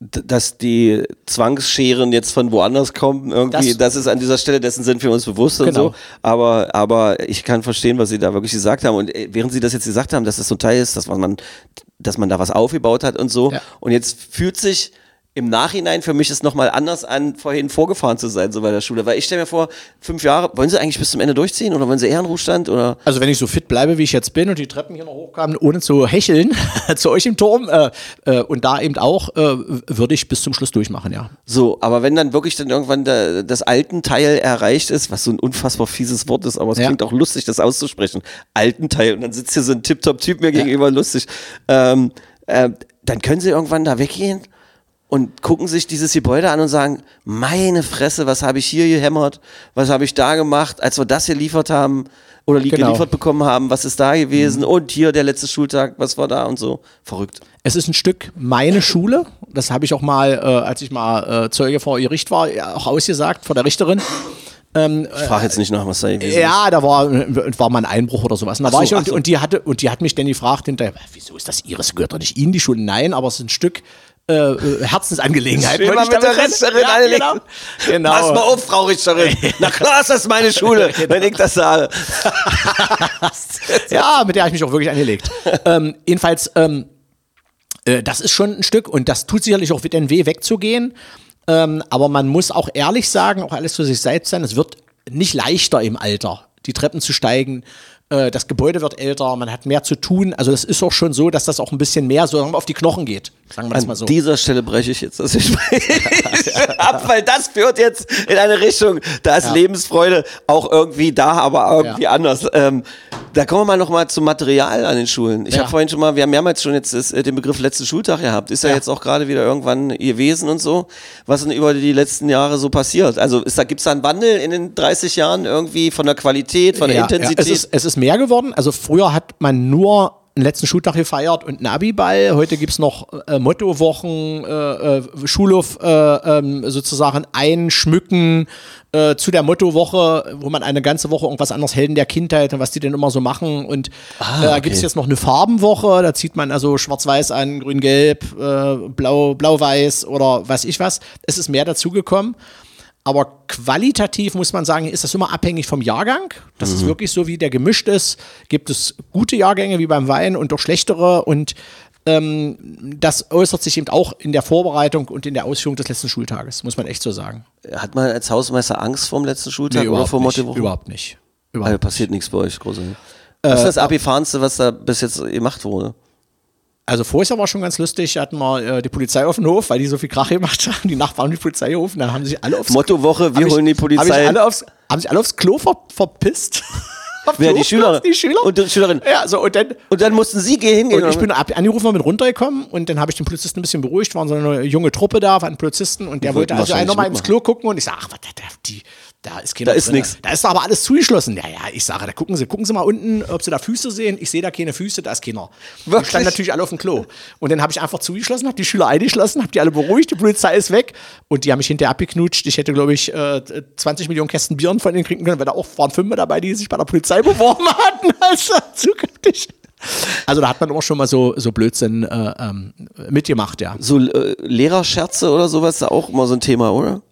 B: Dass die Zwangsscheren jetzt von woanders kommen, irgendwie, das,
C: Das-
B: ist an dieser Stelle, dessen sind wir uns bewusst und
C: Genau.
B: so. Aber, aber ich kann verstehen, was Sie da wirklich gesagt haben. Und äh, während Sie das jetzt gesagt haben, dass das so ein Teil ist, dass man, dass man da was aufgebaut hat und so.
C: Ja.
B: Und jetzt fühlt sich im Nachhinein für mich es nochmal anders an, vorhin vorgefahren zu sein, so bei der Schule. Weil ich stelle mir vor, fünf Jahre, wollen Sie eigentlich bis zum Ende durchziehen oder wollen Sie eher in Ruhestand oder?
C: Also wenn ich so fit bleibe, wie ich jetzt bin und die Treppen hier noch hochkamen, ohne zu hecheln zu euch im Turm äh, äh, und da eben auch, äh, würde ich bis zum Schluss durchmachen, ja.
B: So, aber wenn dann wirklich dann irgendwann der, das alten Teil erreicht ist, was so ein unfassbar fieses Wort ist, aber es
C: Ja.
B: klingt auch lustig, das auszusprechen. Alten Teil. Und dann sitzt hier so ein Tip-Top-Typ mir gegenüber, lustig. Ähm, äh, dann können sie irgendwann da weggehen und gucken sich dieses Gebäude an und sagen, meine Fresse, was habe ich hier gehämmert? Was habe ich da gemacht, als wir das geliefert haben oder
C: Genau.
B: geliefert bekommen haben? Was ist da gewesen? Und hier der letzte Schultag, was war da und so? Verrückt.
C: Es ist ein Stück meine Schule. Das habe ich auch mal, äh, als ich mal äh, Zeuge vor Gericht war, ja, auch ausgesagt vor der Richterin.
B: Ich frage jetzt nicht nach, was da gewesen ist.
C: Ja, da war, war mal ein Einbruch oder sowas. Und, da
B: so,
C: war ich und,
B: so.
C: und, die hatte, und die hat mich dann gefragt hinterher, wieso ist das ihres? Gehört doch nicht Ihnen die Schule? Nein, aber es ist ein Stück äh, äh, Herzensangelegenheit. Ich
B: mit der Richterin
C: ja,
B: anlegen.
C: genau. genau.
B: Pass mal auf, Frau Richterin. Na klar ist das meine Schule, wenn ich das sage.
C: Ja, mit der habe ich mich auch wirklich angelegt. ähm, jedenfalls, ähm, äh, das ist schon ein Stück und das tut sicherlich auch den weh wegzugehen. Ähm, aber man muss auch ehrlich sagen, auch alles für sich selbst sein, es wird nicht leichter im Alter, die Treppen zu steigen. Äh, das Gebäude wird älter, man hat mehr zu tun. Also das ist auch schon so, dass das auch ein bisschen mehr so auf die Knochen geht. Sagen wir das
B: An
C: mal so.
B: dieser Stelle breche ich jetzt das Gespräch ab, weil das führt jetzt in eine Richtung, da ist Lebensfreude auch irgendwie da, aber irgendwie
C: Ja.
B: anders. Ähm, da kommen wir mal noch mal zum Material an den Schulen. Ich
C: Ja.
B: habe vorhin schon mal, wir haben mehrmals schon jetzt das, äh, den Begriff letzten Schultag gehabt. Ist ja,
C: Ja.
B: jetzt auch gerade wieder irgendwann gewesen und so. Was denn über die letzten Jahre so passiert? Also ist da, gibt es da einen Wandel in den 30 Jahren irgendwie von der Qualität, von der
C: Ja,
B: Intensität?
C: Ja, es, ist, es ist mehr geworden. Also früher hat man nur einen letzten Schultag gefeiert und einen Abiball. Heute gibt es noch äh, Mottowochen, äh, äh, Schulhof äh, ähm, sozusagen einschmücken äh, zu der Mottowoche, wo man eine ganze Woche irgendwas anderes Helden der Kindheit und was die denn immer so machen. Und
B: Ah,
C: äh, da gibt es jetzt noch eine Farbenwoche, da zieht man also schwarz-weiß an, grün-gelb, äh, blau, blau-weiß oder weiß ich was. Es ist mehr dazugekommen. Aber qualitativ muss man sagen, ist das immer abhängig vom Jahrgang. Das ist wirklich so, wie der gemischt ist. Gibt es gute Jahrgänge wie beim Wein und auch schlechtere. Und ähm, das äußert sich eben auch in der Vorbereitung und in der Ausführung des letzten Schultages, muss man echt so sagen.
B: Hat man als Hausmeister Angst vor dem letzten Schultag oder
C: überhaupt
B: vor. Mottowoche?
C: Überhaupt nicht.
B: Also
C: Überhaupt.
B: passiert nichts bei euch, großartig. Was ist das abgefahrenste, was da bis jetzt gemacht wurde?
C: Also vorher war schon ganz lustig, hatten wir äh, die Polizei auf dem Hof, weil die so viel Krach gemacht haben. Die Nachbarn haben die Polizei gerufen, dann haben sich alle aufs
B: Mottowoche, wir
C: Hab ich-
B: holen die Polizei.
C: ich alle aufs, haben sich alle aufs Klo ver, verpisst.
B: Wer, die Schüler?
C: Die Schüler.
B: Und die Schülerin.
C: Ja, so, und dann,
B: Und dann mussten sie gehen, hingehen.
C: und ich bin ab, angerufen und bin runtergekommen und dann habe ich den Polizisten ein bisschen beruhigt, waren so eine junge Truppe da, waren Polizisten und der wollte also nochmal ins. Klo gucken und ich sage, ach, was, da, da- die, da ist keiner
B: Da ist nix.
C: Da ist aber alles zugeschlossen. Ja, ja, ich sage, da gucken Sie, gucken Sie mal unten, ob Sie da Füße sehen. Ich sehe da keine Füße, da ist keiner.
B: Wirklich?
C: standen natürlich alle auf dem Klo. Und dann habe ich einfach zugeschlossen, habe die Schüler eingeschlossen, habe die alle beruhigt, die Polizei ist weg und die haben mich hinterher abgeknutscht. Ich hätte, glaube ich, äh, 20 Millionen Kästen Bieren von denen kriegen können, weil da auch waren fünf dabei, die sich bei der Polizei beworben hatten. Also zukünftig. Also da hat man immer schon mal so, so Blödsinn äh, ähm, mitgemacht, ja.
B: so äh, Lehrerscherze oder sowas ist auch immer so ein Thema, oder?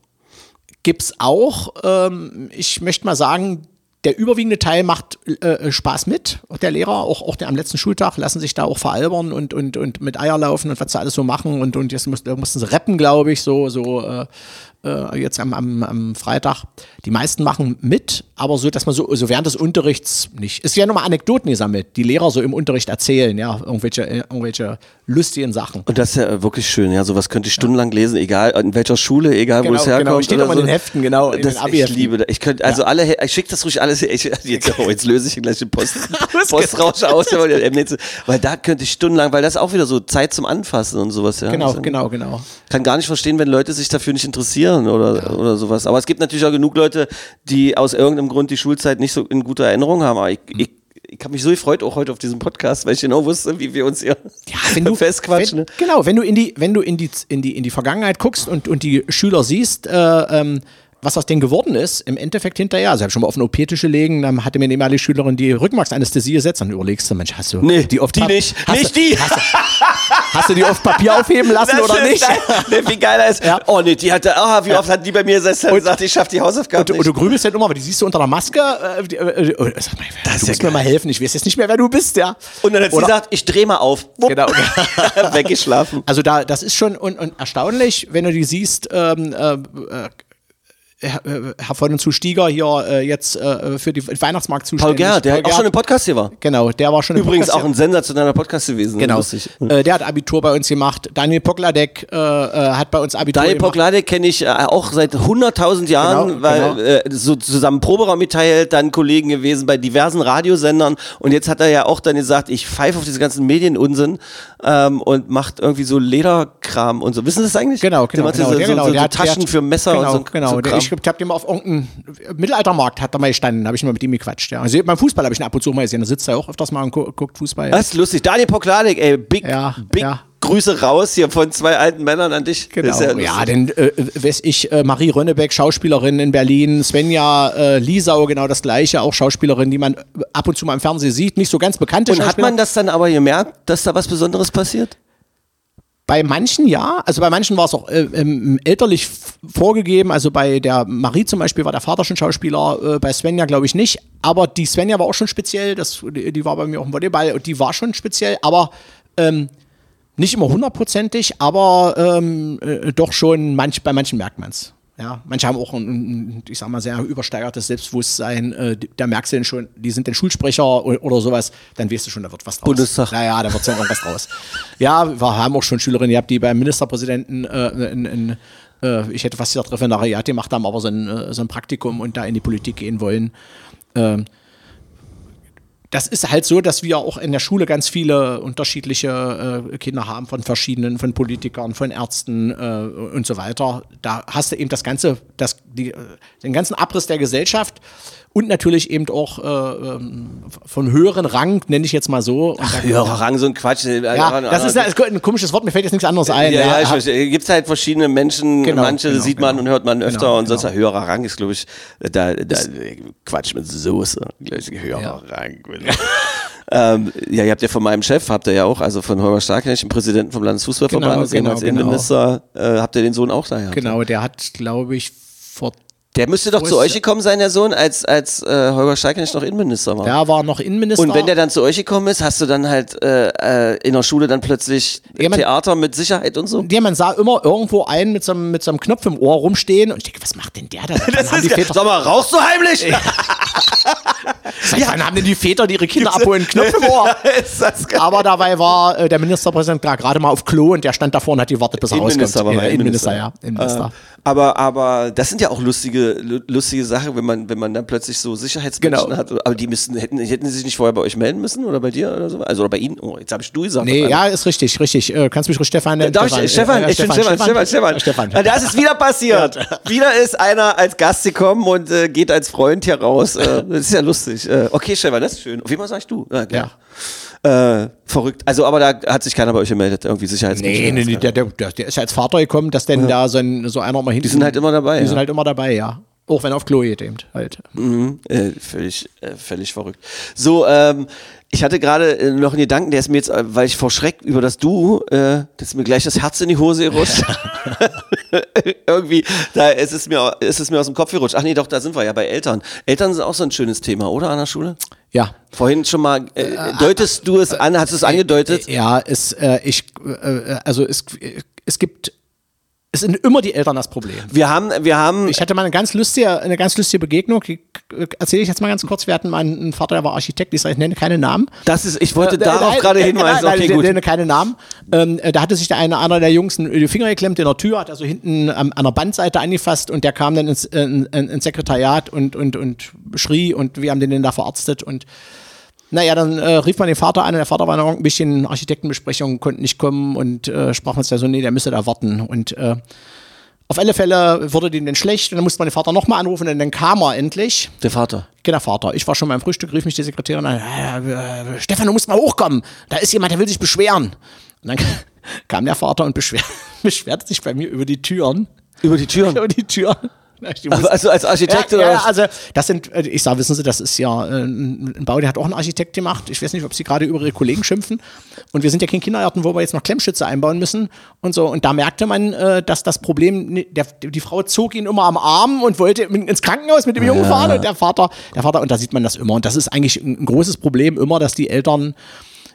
C: Gibt's auch. Ähm, ich möchte mal sagen, der überwiegende Teil macht äh, Spaß mit. Auch der Lehrer, auch, auch der am letzten Schultag, lassen sich da auch veralbern und, und, und mit Eier laufen und was sie alles so machen. Und, und jetzt mussten, mussten sie rappen, glaube ich, so, so äh, äh, jetzt am, am, am Freitag. Die meisten machen mit, aber so, dass man so, so während des Unterrichts nicht. Es werden nochmal Anekdoten gesammelt, die Lehrer so im Unterricht erzählen, ja, irgendwelche, äh, irgendwelche lustigen Sachen.
B: Und das ist ja wirklich schön, ja. Sowas könnte ich stundenlang lesen, egal in welcher Schule, egal wo
C: Genau,
B: es herkommt.
C: genau. Steht
B: oder
C: auch in
B: so.
C: den Heften, genau,
B: das,
C: den.
B: Ich liebe das. Ich könnte, also alle, her- ich schicke das ruhig alles. Ich, jetzt, oh, jetzt löse ich gleich den Post, Postrausch aus, weil da könnte ich stundenlang, weil das ist auch wieder so Zeit zum Anfassen und sowas, ja.
C: Genau,
B: Also,
C: genau, genau.
B: kann gar nicht verstehen, wenn Leute sich dafür nicht interessieren oder, oder sowas. Aber es gibt natürlich auch genug Leute, die aus irgendeinem Grund die Schulzeit nicht so in guter Erinnerung haben. Aber ich, ich, ich habe mich so gefreut auch heute auf diesen Podcast, weil ich genau wusste, wie wir uns hier
C: Ja, wenn du
B: festquatschen.
C: Wenn,
B: ne?
C: genau, wenn du in die, wenn du in die, in die, in die Vergangenheit guckst und, und die Schüler siehst, äh, ähm, was aus denen geworden ist, im Endeffekt hinterher. Also ich habe schon mal auf eine OP-Tische legen, dann hatte mir eine ehemalige Schülerin die Rückenmarksanästhesie gesetzt, dann überlegst du, Mensch, hast du
B: Nee,
C: die oft
B: die
C: Pap-
B: nicht.
C: Hast
B: Nicht
C: du,
B: die.
C: Hast hast du die oft Papier aufheben lassen oder nicht?
B: geil. Wie geil ist.
C: Ja.
B: Oh nee, die hatte, ah, wie oft hat die bei mir gesessen und gesagt, ich schaff die Hausaufgaben
C: Und, du-
B: nicht.
C: und du grübelst halt immer, aber die siehst du unter der Maske. Äh, die, äh, äh, sag mal,
B: Das
C: du
B: ja
C: musst mir
B: geil.
C: mal helfen, ich weiß jetzt nicht mehr, wer du bist, ja.
B: Und dann hat sie gesagt, ich dreh mal auf. Wupp.
C: Genau.
B: Weggeschlafen.
C: Also da, das ist schon un, un erstaunlich, wenn du die siehst, ähm, äh, äh, Herr, äh, Herr von und zu Stieger hier äh, jetzt äh, für die Weihnachtsmarkt
B: Paul
C: zuständig.
B: Gerhardt, der
C: Paul
B: auch schon im Podcast hier war.
C: Genau, der war schon im
B: Übrigens
C: Podcast
B: auch ein sensationeller Podcast gewesen.
C: Genau. Äh, der hat Abitur bei uns gemacht. Daniel Pokladek äh, äh, hat bei uns Abitur
B: Daniel
C: gemacht.
B: Pogladek kenne ich auch seit 100.000 Jahren,
C: Genau,
B: weil
C: genau.
B: Äh, so zusammen Proberaum geteilt, dann Kollegen gewesen bei diversen Radiosendern und jetzt hat er ja auch dann gesagt, ich pfeife auf diese ganzen Medienunsinn ähm, und macht irgendwie so Lederkram und so. Wissen Sie das eigentlich?
C: Genau, genau,
B: Der
C: genau,
B: so,
C: genau,
B: so, so Taschen
C: hat-
B: für Messer
C: genau,
B: und so.
C: Genau,
B: so Kram.
C: Ich hab dem mal auf irgendeinem Mittelaltermarkt hat er mal gestanden, habe ich mal mit ihm gequatscht. Ja. Also beim Fußball habe ich ihn ab und zu mal gesehen, da sitzt er auch öfters mal und gu guckt Fußball.
B: Das ist lustig. Daniel Pogladek, ey, big,
C: Ja,
B: big
C: ja.
B: Grüße raus hier von zwei alten Männern an dich.
C: Genau. Ja,
B: lustig.
C: denn äh, weiß ich, äh, Marie Rönnebeck, Schauspielerin in Berlin, Svenja äh, Liesau, genau das gleiche, auch Schauspielerin, die man äh, ab und zu mal im Fernsehen sieht, nicht so ganz bekannte
B: Und hat man das dann aber gemerkt, dass da was Besonderes passiert?
C: Bei manchen ja, also bei manchen war es auch äh, ähm, elterlich vorgegeben, also bei der Marie zum Beispiel war der Vater schon Schauspieler, äh, bei Svenja glaube ich nicht, aber die Svenja war auch schon speziell, das, die, die war bei mir auch im Volleyball und die war schon speziell, aber ähm, nicht immer hundertprozentig, aber ähm, äh, doch schon, manch, bei manchen merkt man es. Ja, manche haben auch ein, ein, ich sag mal, sehr übersteigertes Selbstbewusstsein. Äh, da merkst du denn schon, die sind den Schulsprecher oder, oder sowas, dann weißt du schon, da wird was draus.
B: Bundestag.
C: Naja, da wird irgendwas draus. Ja, wir haben auch schon Schülerinnen gehabt, die beim Ministerpräsidenten äh, in, in, äh, ich hätte fast gesagt Referendariat gemacht haben, aber so ein, äh, so ein Praktikum und da in die Politik gehen wollen. Ähm, das ist halt so, dass wir auch in der Schule ganz viele unterschiedliche äh, Kinder haben von verschiedenen, von Politikern, von Ärzten äh, und so weiter. Da hast du eben das ganze, das, die, äh, den ganzen Abriss der Gesellschaft und natürlich eben auch äh, ähm, von höheren Rang, nenne ich jetzt mal so. Da-
B: Höherer Rang, so ein Quatsch.
C: ja, das ist ein komisches Wort, mir fällt jetzt nichts anderes ein.
B: Ja, ja, ich
C: Ja,
B: verstehe. Gibt halt verschiedene Menschen,
C: Genau,
B: manche
C: genau,
B: sieht man
C: genau.
B: und hört man öfter
C: Genau,
B: und sonst
C: genau.
B: ein höherer Rang ist, glaube ich, da, da Quatsch mit Soße. Gleich höherer. Rang. ähm, ja, ihr habt ja von meinem Chef, habt ihr ja auch, also von Holger Starknecht, dem Präsidenten vom Landesfußballverband,
C: Genau, genau,
B: als
C: genau.
B: Innenminister, äh, habt ihr den Sohn auch daher?
C: Genau, der hat, glaube ich, vor
B: Der müsste doch zu
C: ist
B: euch gekommen sein, der Sohn, als, als äh, Holger Starknecht noch Innenminister war.
C: der war noch Innenminister.
B: Und wenn der dann zu euch gekommen ist, hast du dann halt äh, äh, in der Schule dann plötzlich
C: Ja, man-
B: Theater mit Sicherheit und so?
C: Ja, man sah immer irgendwo einen mit so, einem, mit so einem Knopf im Ohr rumstehen und ich denke, was macht denn der da? Dann haben die Väter,
B: Sag mal, rauchst du heimlich?
C: seit wann haben denn die Väter, die ihre Kinder abholen, einen Knopf im Ohr?
B: ist das.
C: Aber dabei war äh, der Ministerpräsident gerade mal auf Klo und der stand davor und hat gewartet, bis er
B: Innenminister
C: rauskommt.
B: war er,
C: Ja, Innenminister,
B: Innenminister.
C: ja. Innenminister.
B: Aber, aber das sind ja auch lustige, lu- lustige Sachen, wenn man, wenn man dann plötzlich so Sicherheitsmenschen
C: Genau.
B: hat. Aber die müssen, hätten, hätten sie sich nicht vorher bei euch melden müssen oder bei dir oder so? Also oder bei Ihnen? Oh, jetzt habe ich du gesagt.
C: Nee, ja, ist richtig, richtig. Äh, kannst mich ruhig Stefan nennen.
B: Darf ich, Stefan, ich bin Stefan, Stefan, Stefan.
C: Stefan.
B: Ja, Das ist wieder passiert. wieder ist einer als Gast gekommen und äh, geht als Freund hier raus. Äh, das ist ja lustig. Äh, okay, Stefan, das ist schön. Auf jeden Fall sagst du. Ja, klar. Äh, verrückt. Also, aber da hat sich keiner bei euch gemeldet, irgendwie Sicherheitsmenschen.
C: Nee, nee, nee, der, der, der ist ja als Vater gekommen, dass denn da so, ein, so einer mal hinten.
B: Die sind halt immer dabei.
C: Die
B: ja.
C: sind halt immer dabei, ja. Auch wenn auf Klo geht eben halt.
B: Äh, völlig, äh, völlig verrückt. So, ähm, ich hatte gerade äh, noch einen Gedanken, der ist mir jetzt, äh, weil ich vor Schreck über das Du, äh, das mir gleich das Herz in die Hose gerutscht. Irgendwie, da ist es, mir, ist es mir aus dem Kopf gerutscht. Ach nee, doch, da sind wir ja bei Eltern. Eltern sind auch so ein schönes Thema, oder an der Schule?
C: Ja.
B: Vorhin schon mal, äh, deutest du es an, hast du es angedeutet?
C: Ja, es, äh, ich, äh, also es, es gibt, es sind immer die Eltern das Problem.
B: Wir haben, wir haben,
C: Ich hatte mal eine ganz lustige, eine ganz lustige Begegnung. Erzähle ich jetzt mal ganz kurz. Wir hatten mal einen Vater, der war Architekt. Ich sage, ich nenne keine Namen.
B: das ist, ich wollte
C: Äh,
B: darauf
C: nein,
B: gerade hinweisen.
C: Nein,
B: Okay,
C: nein,
B: gut.
C: nenne keine Namen. Ähm, äh, da hatte sich der eine einer der Jungs in die Finger geklemmt in der Tür, hat also hinten am, an der Bandseite angefasst und der kam dann ins, äh, in, ins Sekretariat und, und, und schrie und wir haben den dann da verarztet und naja, dann äh, rief man den Vater an und der Vater war noch ein bisschen Architektenbesprechung, konnte nicht kommen und äh, sprach uns da so, nee, der müsste da warten. Und äh, auf alle Fälle wurde dem dann schlecht und dann musste man den Vater nochmal anrufen und dann kam er endlich.
B: Der Vater.
C: Genau, Vater. Ich war schon beim Frühstück, rief mich die Sekretärin an. Äh, äh, Stefan, du musst mal hochkommen. Da ist jemand, der will sich beschweren. Und dann kam der Vater und beschwer, beschwerte sich bei mir über die Türen.
B: Über die Türen.
C: Über die Türen.
B: Also als Architekt
C: ja,
B: oder
C: ja, also das sind, äh, ich sage, wissen Sie, das ist ja äh, ein Bau, der hat auch ein Architekt gemacht. Ich weiß nicht, ob Sie gerade über Ihre Kollegen schimpfen. Und wir sind ja kein Kindergarten, wo wir jetzt noch Klemmschütze einbauen müssen und so. Und da merkte man, äh, dass das Problem, ni- der, die Frau zog ihn immer am Arm und wollte ins Krankenhaus mit dem Jungen fahren und der Vater, der Vater, und da sieht man das immer. Und das ist eigentlich ein, ein großes Problem immer, dass die Eltern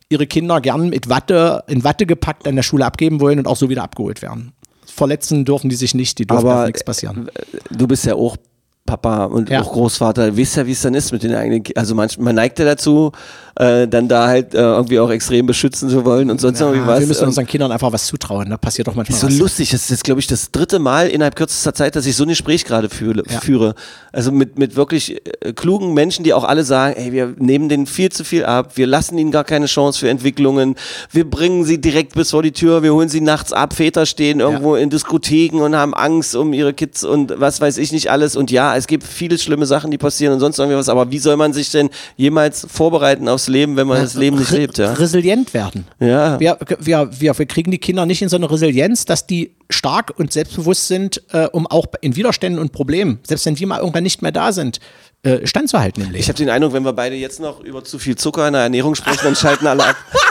C: ihre Kinder gern mit Watte, in Watte gepackt an der Schule abgeben wollen und auch so wieder abgeholt werden. Verletzen dürfen die sich nicht, die dürfen
B: Aber
C: nichts passieren.
B: du bist ja auch Papa und
C: Ja.
B: auch Großvater, weißt ja, wie es dann ist mit den eigenen Kindern. Also manch, man neigt ja dazu, äh, dann da halt äh, irgendwie auch extrem beschützen zu wollen und sonst irgendwie
C: Ja,
B: was.
C: wir müssen
B: Und
C: unseren Kindern einfach was zutrauen. Da passiert doch manchmal
B: so
C: was.
B: lustig, das ist jetzt, glaube ich, das dritte Mal innerhalb kürzester Zeit, dass ich so ein Gespräch gerade fühle,
C: Ja.
B: führe. Also mit, mit wirklich äh, klugen Menschen, die auch alle sagen, ey, wir nehmen denen viel zu viel ab, wir lassen ihnen gar keine Chance für Entwicklungen, wir bringen sie direkt bis vor die Tür, wir holen sie nachts ab, Väter stehen irgendwo in Diskotheken und haben Angst um ihre Kids und was weiß ich nicht alles. Und ja, es gibt viele schlimme Sachen, die passieren und sonst irgendwie was, aber wie soll man sich denn jemals vorbereiten aufs Leben, wenn man das Leben nicht lebt, ja?
C: Resilient werden.
B: Ja.
C: Wir, wir, wir, wir kriegen die Kinder nicht in so eine Resilienz, dass die stark und selbstbewusst sind, äh, um auch in Widerständen und Problemen, selbst wenn die mal irgendwann nicht mehr da sind, äh, standzuhalten im Leben.
B: Ich habe den Eindruck, wenn wir beide jetzt noch über zu viel Zucker in der Ernährung sprechen, dann schalten alle ab.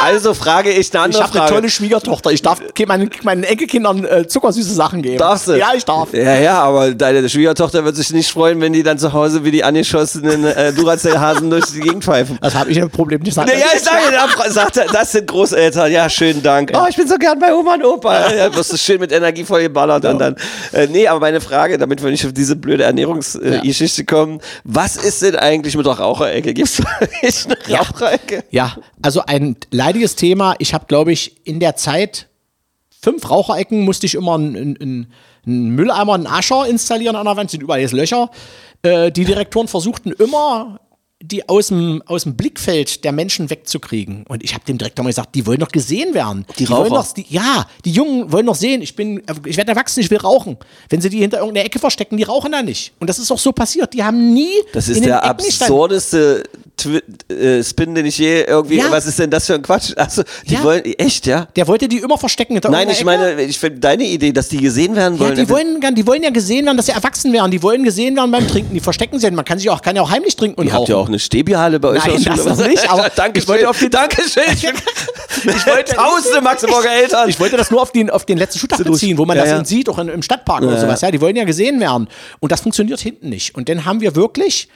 B: Also frage ich eine
C: Ich
B: andere
C: habe eine
B: Frage.
C: tolle Schwiegertochter. Ich darf meinen, meinen Enkelkindern äh, zuckersüße Sachen geben.
B: Darfst du?
C: Ja, ich darf.
B: Ja, ja, aber deine Schwiegertochter wird sich nicht freuen, wenn die dann zu Hause wie die angeschossenen äh, Duracell-Hasen durch die Gegend pfeifen.
C: Das habe ich ein Problem nicht.
B: Ja, ich sage, sagt das sind Großeltern. Ja, schönen Dank. Oh, ich bin so gern bei Oma und Opa. Ja, wirst du schön mit Energie voll geballert und dann. Äh, nee, aber meine Frage, damit wir nicht auf diese blöde Ernährungsgeschichte kommen, was ist denn eigentlich mit der Raucherecke? Gibt es eine
C: Ja.
B: Raucherecke?
C: Ja, also ein leidiges Thema. Ich habe, glaube ich, in der Zeit fünf Raucherecken musste ich immer einen, einen, einen Mülleimer, einen Ascher installieren an der Wand, sind überall jetzt Löcher. Äh, die Direktoren versuchten immer, die aus dem, aus dem Blickfeld der Menschen wegzukriegen. Und ich habe dem Direktor mal gesagt, die wollen doch gesehen werden.
B: Die
C: wollen
B: Raucher?
C: doch, die, ja, die Jungen wollen doch sehen, ich bin, ich werde erwachsen, ich will rauchen. Wenn sie die hinter irgendeiner Ecke verstecken, die rauchen da nicht. Und das ist auch so passiert. Die haben nie
B: Das ist der absurdeste Twi äh, Spin, den ich je irgendwie.
C: Ja.
B: Was ist denn das für ein Quatsch? Also, die
C: Ja.
B: wollen. Echt, ja?
C: Der wollte die immer verstecken hinter
B: Nein, ich
C: Ecke.
B: meine, ich finde deine Idee, dass die gesehen werden
C: Ja,
B: wollen.
C: die wollen, gern- die wollen ja gesehen werden, dass sie erwachsen werden. Die wollen gesehen werden beim Trinken. Die verstecken sich. Man kann sich auch, kann ja auch heimlich trinken und
B: Ihr habt ja auch eine Stäbierhalle bei euch.
C: Nein, das noch nicht, aber
B: Dankeschön.
C: ich wollte auf die-
B: Dankeschön. Ich, bin,
C: Ich wollte-
B: Tausende Magdeburger Eltern.
C: Ich wollte das nur auf den, auf den letzten
B: durch.
C: beziehen, wo man
B: Ja,
C: das
B: ja.
C: dann sieht, auch in, im Stadtpark oder
B: Ja,
C: sowas. Ja, die wollen ja gesehen werden. Und das funktioniert hinten nicht. Und dann haben wir wirklich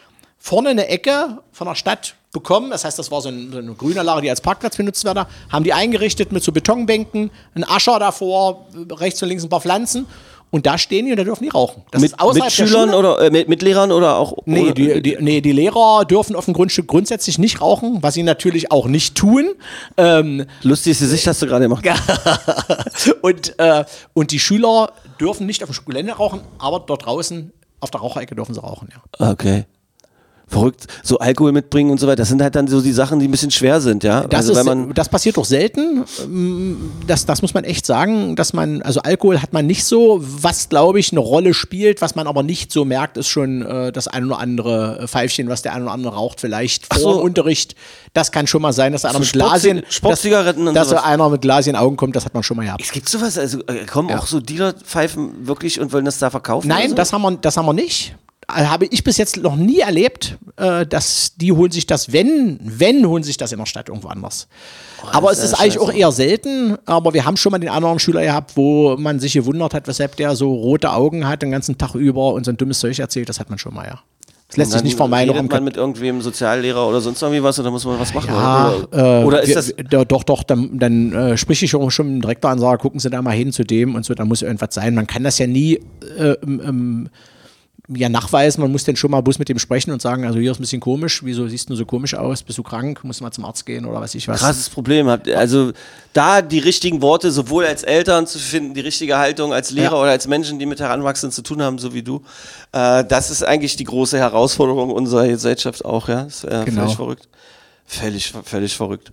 C: vorne eine Ecke von der Stadt bekommen. Das heißt, das war so, ein, so eine grüne Lage, die als Parkplatz benutzt wurde. Haben die eingerichtet mit so Betonbänken, ein Ascher davor, rechts und links ein paar Pflanzen. und da stehen die und da dürfen die rauchen. Das
B: Mit, mit Schülern oder äh, mit, mit Lehrern oder auch?
C: Nee die, die, nee, die Lehrer dürfen auf dem Grundstück grundsätzlich nicht rauchen, was sie natürlich auch nicht tun. Ähm,
B: Lustiges Gesicht hast du gerade gemacht.
C: und, äh, und die Schüler dürfen nicht auf dem Gelände rauchen, aber dort draußen auf der Raucherecke dürfen sie rauchen, ja.
B: Okay. Verrückt. So Alkohol mitbringen und so weiter. Das sind halt dann so die Sachen, die ein bisschen schwer sind, ja.
C: Das,
B: also
C: ist,
B: wenn man
C: das passiert doch selten. Ähm, Das, das muss man echt sagen, dass man, also Alkohol hat man nicht so, was glaube ich eine Rolle spielt, was man aber nicht so merkt, ist schon äh, das ein oder andere Pfeifchen, was der ein oder andere raucht, vielleicht vor
B: so.
C: dem Unterricht. Das kann schon mal sein, dass einer
B: So
C: mit Glasien,
B: Sportzigaretten und
C: dass, dass
B: sowas.
C: einer mit Glas in die Augen kommt, das hat man schon mal gehabt.
B: es gibt sowas, also äh, kommen
C: Ja.
B: auch so Dealer-Pfeifen wirklich und wollen das da verkaufen?
C: Nein,
B: so?
C: das haben wir, das haben wir nicht. Habe ich bis jetzt noch nie erlebt, äh, dass die holen sich das, wenn, wenn holen sich das in der Stadt irgendwo anders. aber es
B: Oh, ist
C: eigentlich auch eher selten, aber wir haben schon mal den anderen Schüler gehabt, wo man sich gewundert hat, weshalb der so rote Augen hat den ganzen Tag über und so ein dummes Zeug erzählt, das hat man schon mal, ja. Das lässt sich nicht vermeiden.
B: Redet man mit irgendwem Soziallehrer oder sonst irgendwie was oder muss man was machen?
C: Ja,
B: oder,
C: äh,
B: oder ist
C: wir,
B: das.
C: wir- doch, doch, dann, dann äh, sprich ich auch schon mit dem Direktor an, sage, gucken Sie da mal hin zu dem und so, da muss irgendwas sein. Man kann das ja nie äh, ähm, ja, nachweisen, man muss dann schon mal bloß mit dem sprechen und sagen, also hier ist ein bisschen komisch, wieso siehst du so komisch aus, bist du krank, musst du mal zum Arzt gehen oder weiß ich was.
B: Krasses Problem habt. Also da die richtigen Worte sowohl als Eltern zu finden, die richtige Haltung als Lehrer
C: Ja.
B: oder als Menschen, die mit Heranwachsenden zu tun haben, so wie du, äh, das ist eigentlich die große Herausforderung unserer Gesellschaft auch, ja. Ist äh,
C: Genau.
B: völlig verrückt. Völlig, völlig verrückt.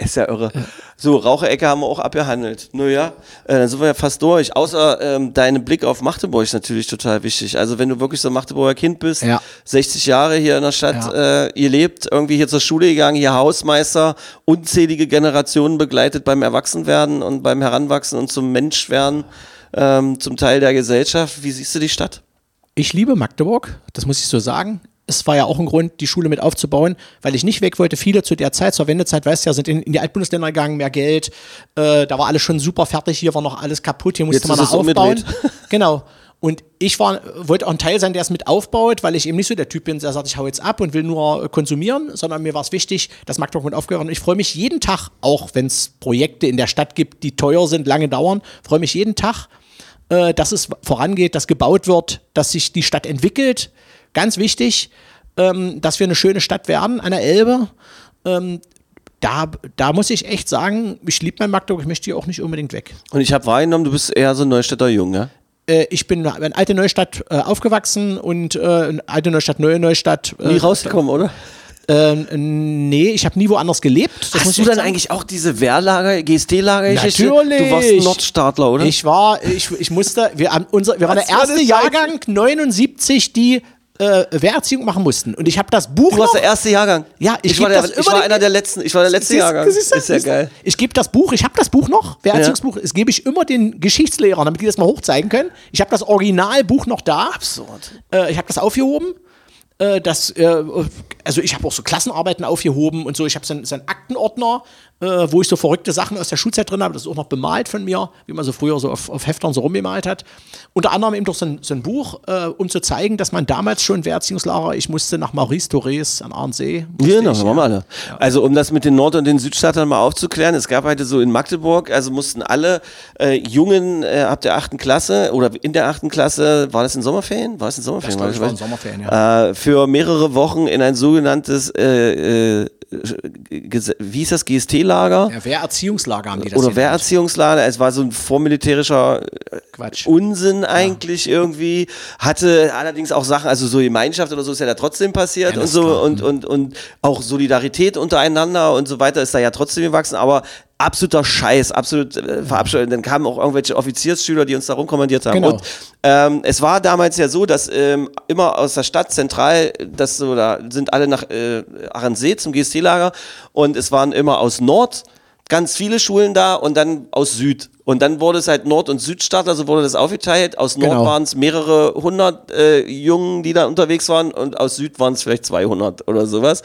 B: Ist ja irre. So, Raucherecke haben wir auch abgehandelt. Naja, äh, dann sind wir ja fast durch. Außer ähm, dein Blick auf Magdeburg ist natürlich total wichtig. Also wenn du wirklich so ein Magdeburger Kind bist,
C: Ja.
B: 60 Jahre hier in der Stadt
C: Ja.
B: äh, ihr lebt, irgendwie hier zur Schule gegangen, hier Hausmeister, unzählige Generationen begleitet beim Erwachsenwerden und beim Heranwachsen und zum Menschwerden, ähm, zum Teil der Gesellschaft. Wie siehst du die Stadt?
C: Ich liebe Magdeburg, das muss ich so sagen. Es war ja auch ein Grund, die Schule mit aufzubauen, weil ich nicht weg wollte. Viele zu der Zeit, zur Wendezeit, weißt du ja, sind in, in die Altbundesländer gegangen, mehr Geld. Äh, da war alles schon super fertig, hier war noch alles kaputt, hier musste
B: Jetzt
C: man noch aufbauen. genau. Und ich war, wollte auch ein Teil sein, der es mit aufbaut, weil ich eben nicht so der Typ bin, der sagt, ich hau jetzt ab und will nur äh, konsumieren, sondern mir war es wichtig, dass Magdeburg mit aufgehört. Und ich freue mich jeden Tag, auch wenn es Projekte in der Stadt gibt, die teuer sind, lange dauern, freue mich jeden Tag, äh, dass es vorangeht, dass gebaut wird, dass sich die Stadt entwickelt. Ganz wichtig, ähm, dass wir eine schöne Stadt werden an der Elbe. Ähm, da, da muss ich echt sagen, ich liebe mein Magdeburg, ich möchte hier auch nicht unbedingt weg.
B: Und ich habe wahrgenommen, du bist eher so ein Neustädter Jung, ja?
C: Äh, ich bin in Alte Neustadt äh, aufgewachsen und äh, in Alte Neustadt, Neue Neustadt. Äh,
B: Nie rausgekommen, oder?
C: Äh, nee, ich habe nie woanders gelebt. Das
B: Hast du dann
C: sagen.
B: eigentlich auch diese Wehrlager, GSD-Lager?
C: Natürlich.
B: Du warst Nordstaatler, oder?
C: Ich war, ich, ich musste, wir, haben unser, wir waren der erste Jahrgang 79, die äh, Wehrerziehung machen mussten. Und ich habe das Buch
B: du warst der erste Jahrgang.
C: Ja, ich
B: ich war, der, ich war einer der letzten. Ich war der letzte
C: Siehst-
B: Jahrgang.
C: siehst?
B: Ist ja geil.
C: Ich gebe das Buch, ich habe das Buch noch, Wehrerziehungsbuch, das gebe ich immer den Geschichtslehrern, damit die das mal hochzeigen können. Ich habe das Originalbuch noch da.
B: Absurd.
C: Äh, ich habe das aufgehoben. Äh, das, äh, also ich habe auch so Klassenarbeiten aufgehoben und so. Ich habe so, so einen Aktenordner, äh, wo ich so verrückte Sachen aus der Schulzeit drin habe. Das ist auch noch bemalt von mir, wie man so früher so auf, auf Heftern so rumgemalt hat. Unter anderem eben doch so ein, so ein Buch, äh, um zu zeigen, dass man damals schon Wehrerziehungslager, ich musste nach Maurice Torres an musste
B: Genau,
C: ich,
B: machen wir alle. Also um das mit den Nord- und den Südstaatern mal aufzuklären, es gab heute so in Magdeburg, also mussten alle äh, Jungen äh, ab der achten Klasse oder in der achten Klasse, war das in Sommerferien? War es in Sommerferien?
C: Das, ich, war in Sommerferien, ja.
B: äh, für mehrere Wochen in ein sogenanntes, äh, wie hieß das, GST-Lager?
C: Ja, Wehrerziehungslager haben die das
B: Oder. Wehrerziehungslager, es war so ein vormilitärischer äh,
C: Quatsch.
B: Unsinn eigentlich irgendwie, hatte allerdings auch Sachen, also so Gemeinschaft oder so ist ja da trotzdem passiert
C: Ja,
B: und so und, und, und auch Solidarität untereinander und so weiter ist da ja trotzdem gewachsen, aber absoluter Scheiß, absolut äh, verabscheuend. Dann kamen auch irgendwelche Offiziersschüler, die uns da rumkommandiert haben.
C: Genau.
B: Und ähm, es war damals ja so, dass ähm, immer aus der Stadt zentral, das so, da sind alle nach äh, Ahrensee zum GST-Lager und es waren immer aus Nord ganz viele Schulen da und dann aus Süd. Und dann wurde es halt Nord- und Südstadt, also wurde das aufgeteilt. Aus Nord
C: Genau.
B: waren es mehrere hundert äh, Jungen, die da unterwegs waren und aus Süd waren es vielleicht 200 oder sowas.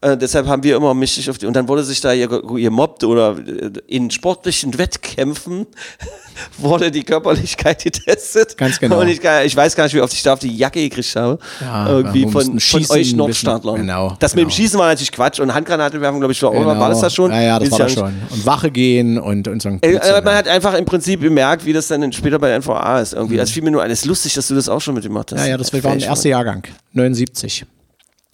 B: Äh, deshalb haben wir immer mich auf die, und dann wurde sich da ihr, ihr mobbt oder äh, in sportlichen Wettkämpfen wurde die Körperlichkeit getestet.
C: Ganz genau.
B: Und ich, ich weiß gar nicht, wie oft ich da auf die Jacke gekriegt habe.
C: Ja,
B: Irgendwie
C: wir
B: von, von euch. Nordstartlern.
C: Genau,
B: Das mit dem
C: genau.
B: Schießen war natürlich Quatsch und Handgranate werfen, glaube ich, war, oder war das das schon?
C: Ja, ja, das
B: Weiß
C: war das
B: nicht.
C: schon. Und Wache gehen und, und so ein
B: Äh, äh, man
C: ja.
B: hat einfach im Prinzip bemerkt, wie das dann später bei der NVA ist. Irgendwie. Also fiel mir nur ein, es ist lustig, dass du das auch schon mitgemacht hast.
C: Mhm. Ja, ja, das war der erste Jahrgang, 79.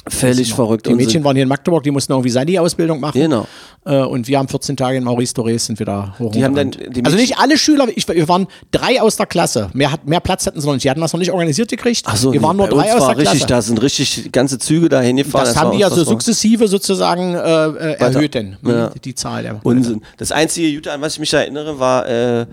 B: Völlig verrückt.
C: Die Mädchen waren hier in Magdeburg, die mussten irgendwie Sani-Ausbildung machen.
B: Genau.
C: Äh, und wir haben 14 Tage in Maurice Dorés sind wir da hoch.
B: Die haben dann-
C: rumgerannt.
B: die
C: also nicht alle Schüler, ich, wir waren drei aus der Klasse. Mehr, hat, mehr Platz hatten sie noch nicht. Die hatten das noch nicht organisiert gekriegt.
B: Ach so,
C: wir waren nur drei aus
B: war
C: der Klasse.
B: richtig, da sind richtig ganze Züge da hingefahren.
C: das
B: war
C: haben die ja so sukzessive sozusagen äh, äh, erhöht, denn
B: Ja.
C: die, Zahl der.
B: Unsinn. Das einzige Jute, an was ich mich erinnere, war, äh,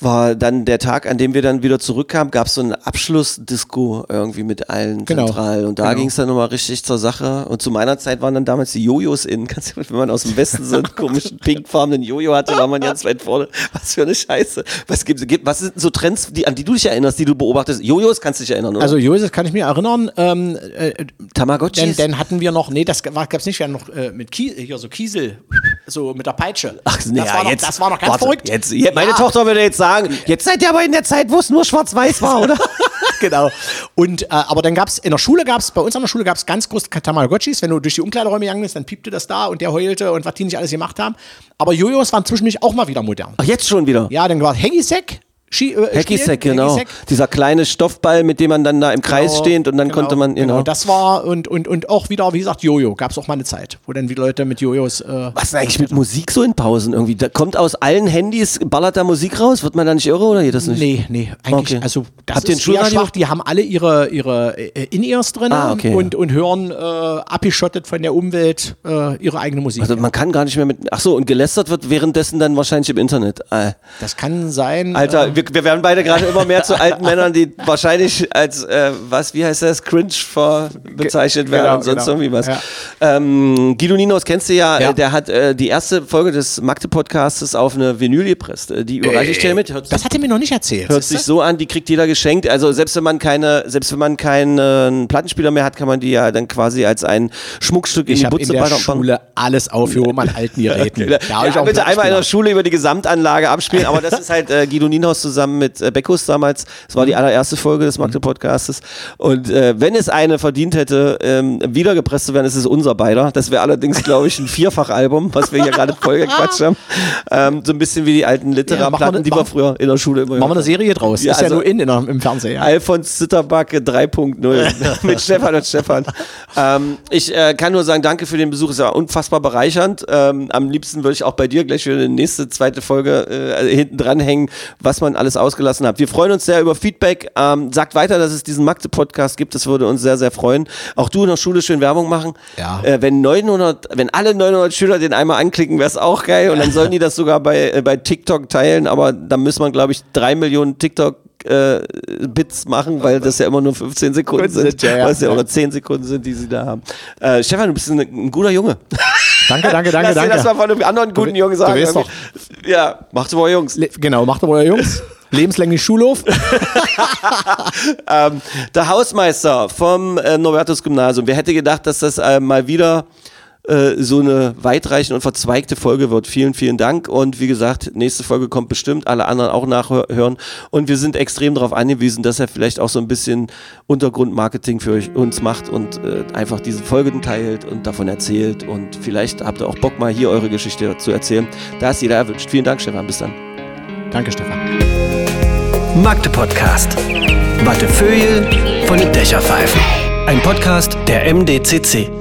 B: war dann der Tag, an dem wir dann wieder zurückkamen, gab es so eine Abschlussdisco irgendwie mit allen
C: Genau.
B: zentral. Und da
C: Genau.
B: ging es dann nochmal richtig zur Sache. Und zu meiner Zeit waren dann damals die Jojos in. Kannst du, wenn man aus dem Westen so einen komischen pinkfarbenen Jojo hatte, war man ganz weit vorne. Was für eine Scheiße. Was gibt, gibt was sind so Trends, die, an die du dich erinnerst, die du beobachtest? Jojos kannst du dich erinnern, oder?
C: Also Josef kann ich mir erinnern, ähm, äh,
B: Tamagotchis?
C: denn, denn hatten wir noch, nee, das gab es nicht, wir hatten noch äh, mit Kiesel, hier so Kiesel, so mit der Peitsche.
B: Ach,
C: das,
B: nee,
C: war
B: ja,
C: noch,
B: jetzt,
C: das war noch ganz
B: warte,
C: verrückt.
B: Jetzt, jetzt, meine
C: Ja.
B: Tochter würde jetzt sagen, jetzt seid ihr aber in der Zeit, wo es nur schwarz-weiß war, oder?
C: genau. Und äh, aber dann gab es in der Schule gab es bei uns an der Schule gab es ganz große Tamagotchis. Wenn du durch die Umkleideräume gegangen bist, dann piepte das da und der heulte und was die nicht alles gemacht haben. Aber Jojos waren zwischendurch auch mal wieder modern.
B: Ach, jetzt schon wieder.
C: Ja, dann war Hängisack. Ski, äh,
B: Hackisack,
C: spielen,
B: genau.
C: Hackisack.
B: Dieser kleine Stoffball, mit dem man dann da im Kreis
C: Genau,
B: steht und dann
C: genau,
B: konnte man, genau.
C: Das war und, und, und auch wieder, wie gesagt, Jojo. Gab es auch mal eine Zeit, wo dann die Leute mit Jojos. Äh,
B: Was ist eigentlich mit Musik so in Pausen irgendwie? Da kommt aus allen Handys, ballert da Musik raus? Wird man da nicht irre oder geht das nicht?
C: Nee, nee, eigentlich,
B: Okay.
C: also das
B: Habt
C: ist
B: Schulradio?
C: schwach. Die haben alle ihre, ihre äh, In-Ears drin
B: Ah, okay.
C: und, und hören äh, abgeschottet von der Umwelt äh, ihre eigene Musik.
B: Also man kann gar nicht mehr mit. Ach so, und gelästert wird währenddessen dann wahrscheinlich im Internet. Äh,
C: das kann sein.
B: Alter,
C: äh,
B: wir, wir werden beide gerade immer mehr zu alten Männern, die wahrscheinlich als, äh, was, wie heißt das, cringe vor bezeichnet werden
C: genau,
B: und sonst
C: genau.
B: irgendwie was.
C: Ja.
B: Ähm, Guido Ninos kennst du ja,
C: Ja.
B: Äh, der hat äh, die erste Folge des Magde-Podcasts auf eine Vinyl gepresst. Äh, Die überreiche ich dir mit. Hört,
C: das hat er mir noch nicht erzählt.
B: hört sich
C: du?
B: so an, die kriegt jeder geschenkt. Also selbst wenn man keine, selbst wenn man keinen Plattenspieler mehr hat, kann man die ja dann quasi als ein Schmuckstück in
C: ich
B: die
C: habe in
B: Butze
C: der. Schule alles aufgehoben an alten Geräten.
B: Ja,
C: Da hab ich auch
B: bitte einmal in der. Schule über die Gesamtanlage abspielen, aber das ist halt äh, Guido Nienhaus zusammen mit äh, Beckus damals. Das war die allererste Folge des Magde-Podcastes. Und äh, wenn es eine verdient hätte, ähm, wiedergepresst zu werden, ist es unser beider. Das wäre allerdings, glaube ich, ein Vierfachalbum, was wir hier gerade voll gequatscht haben. Ähm, so ein bisschen wie die alten
C: Ja,
B: Literaplatten,
C: ne-
B: die wir früher in der Schule immer
C: Machen wir eine Serie draus.
B: Ja,
C: ist ja
B: also-
C: nur in, in der, im Fernsehen. Ja.
B: Alfons Zitterbacke 3.0 mit Stefan und Stefan. Ähm, ich äh, kann nur sagen, danke für den Besuch, ist ja unfassbar bereichernd. Ähm, am liebsten würde ich auch bei dir gleich für eine nächste, zweite Folge äh, hinten dranhängen, was man alles ausgelassen hat. Wir freuen uns sehr über Feedback. Ähm, sagt weiter, dass es diesen Magde-Podcast gibt, das würde uns sehr, sehr freuen. Auch du in der Schule schön Werbung machen.
C: Ja.
B: Äh, wenn 900, wenn alle 900 Schüler den einmal anklicken, wäre es auch geil und dann sollen die das sogar bei, äh, bei TikTok teilen, aber dann muss man, glaube ich, drei Millionen TikTok Bits machen, weil das ja immer nur 15 Sekunden sind,
C: sind, ja, ja.
B: was ja oder 10 Sekunden sind, die sie da haben. Äh, Stefan, du bist ein, ein guter Junge.
C: Danke, danke, danke,
B: Lass dir
C: danke.
B: das mal von einem anderen guten
C: Du-
B: Jungen
C: du
B: sagen.
C: weißt
B: irgendwie. Ja, macht mal Jungs.
C: Le genau, macht euer Jungs. Lebenslänglich Schulhof.
B: Ähm, der Hausmeister vom äh, Norbertus Gymnasium. Wer hätte gedacht, dass das äh, mal wieder äh, so eine weitreichende und verzweigte Folge wird. Vielen, vielen Dank. Und wie gesagt, nächste Folge kommt bestimmt, alle anderen auch nachhören. Und wir sind extrem darauf angewiesen, dass er vielleicht auch so ein bisschen Untergrundmarketing für euch, uns macht und äh, einfach diese Folgen teilt und davon erzählt. Und vielleicht habt ihr auch Bock, mal hier eure Geschichte zu erzählen. Da ist jeder erwünscht. Vielen Dank, Stefan. Bis dann.
C: danke, Stefan.
A: Magde Podcast. Wattefeuille von den Dächerpfeifen. Ein Podcast der MDCC.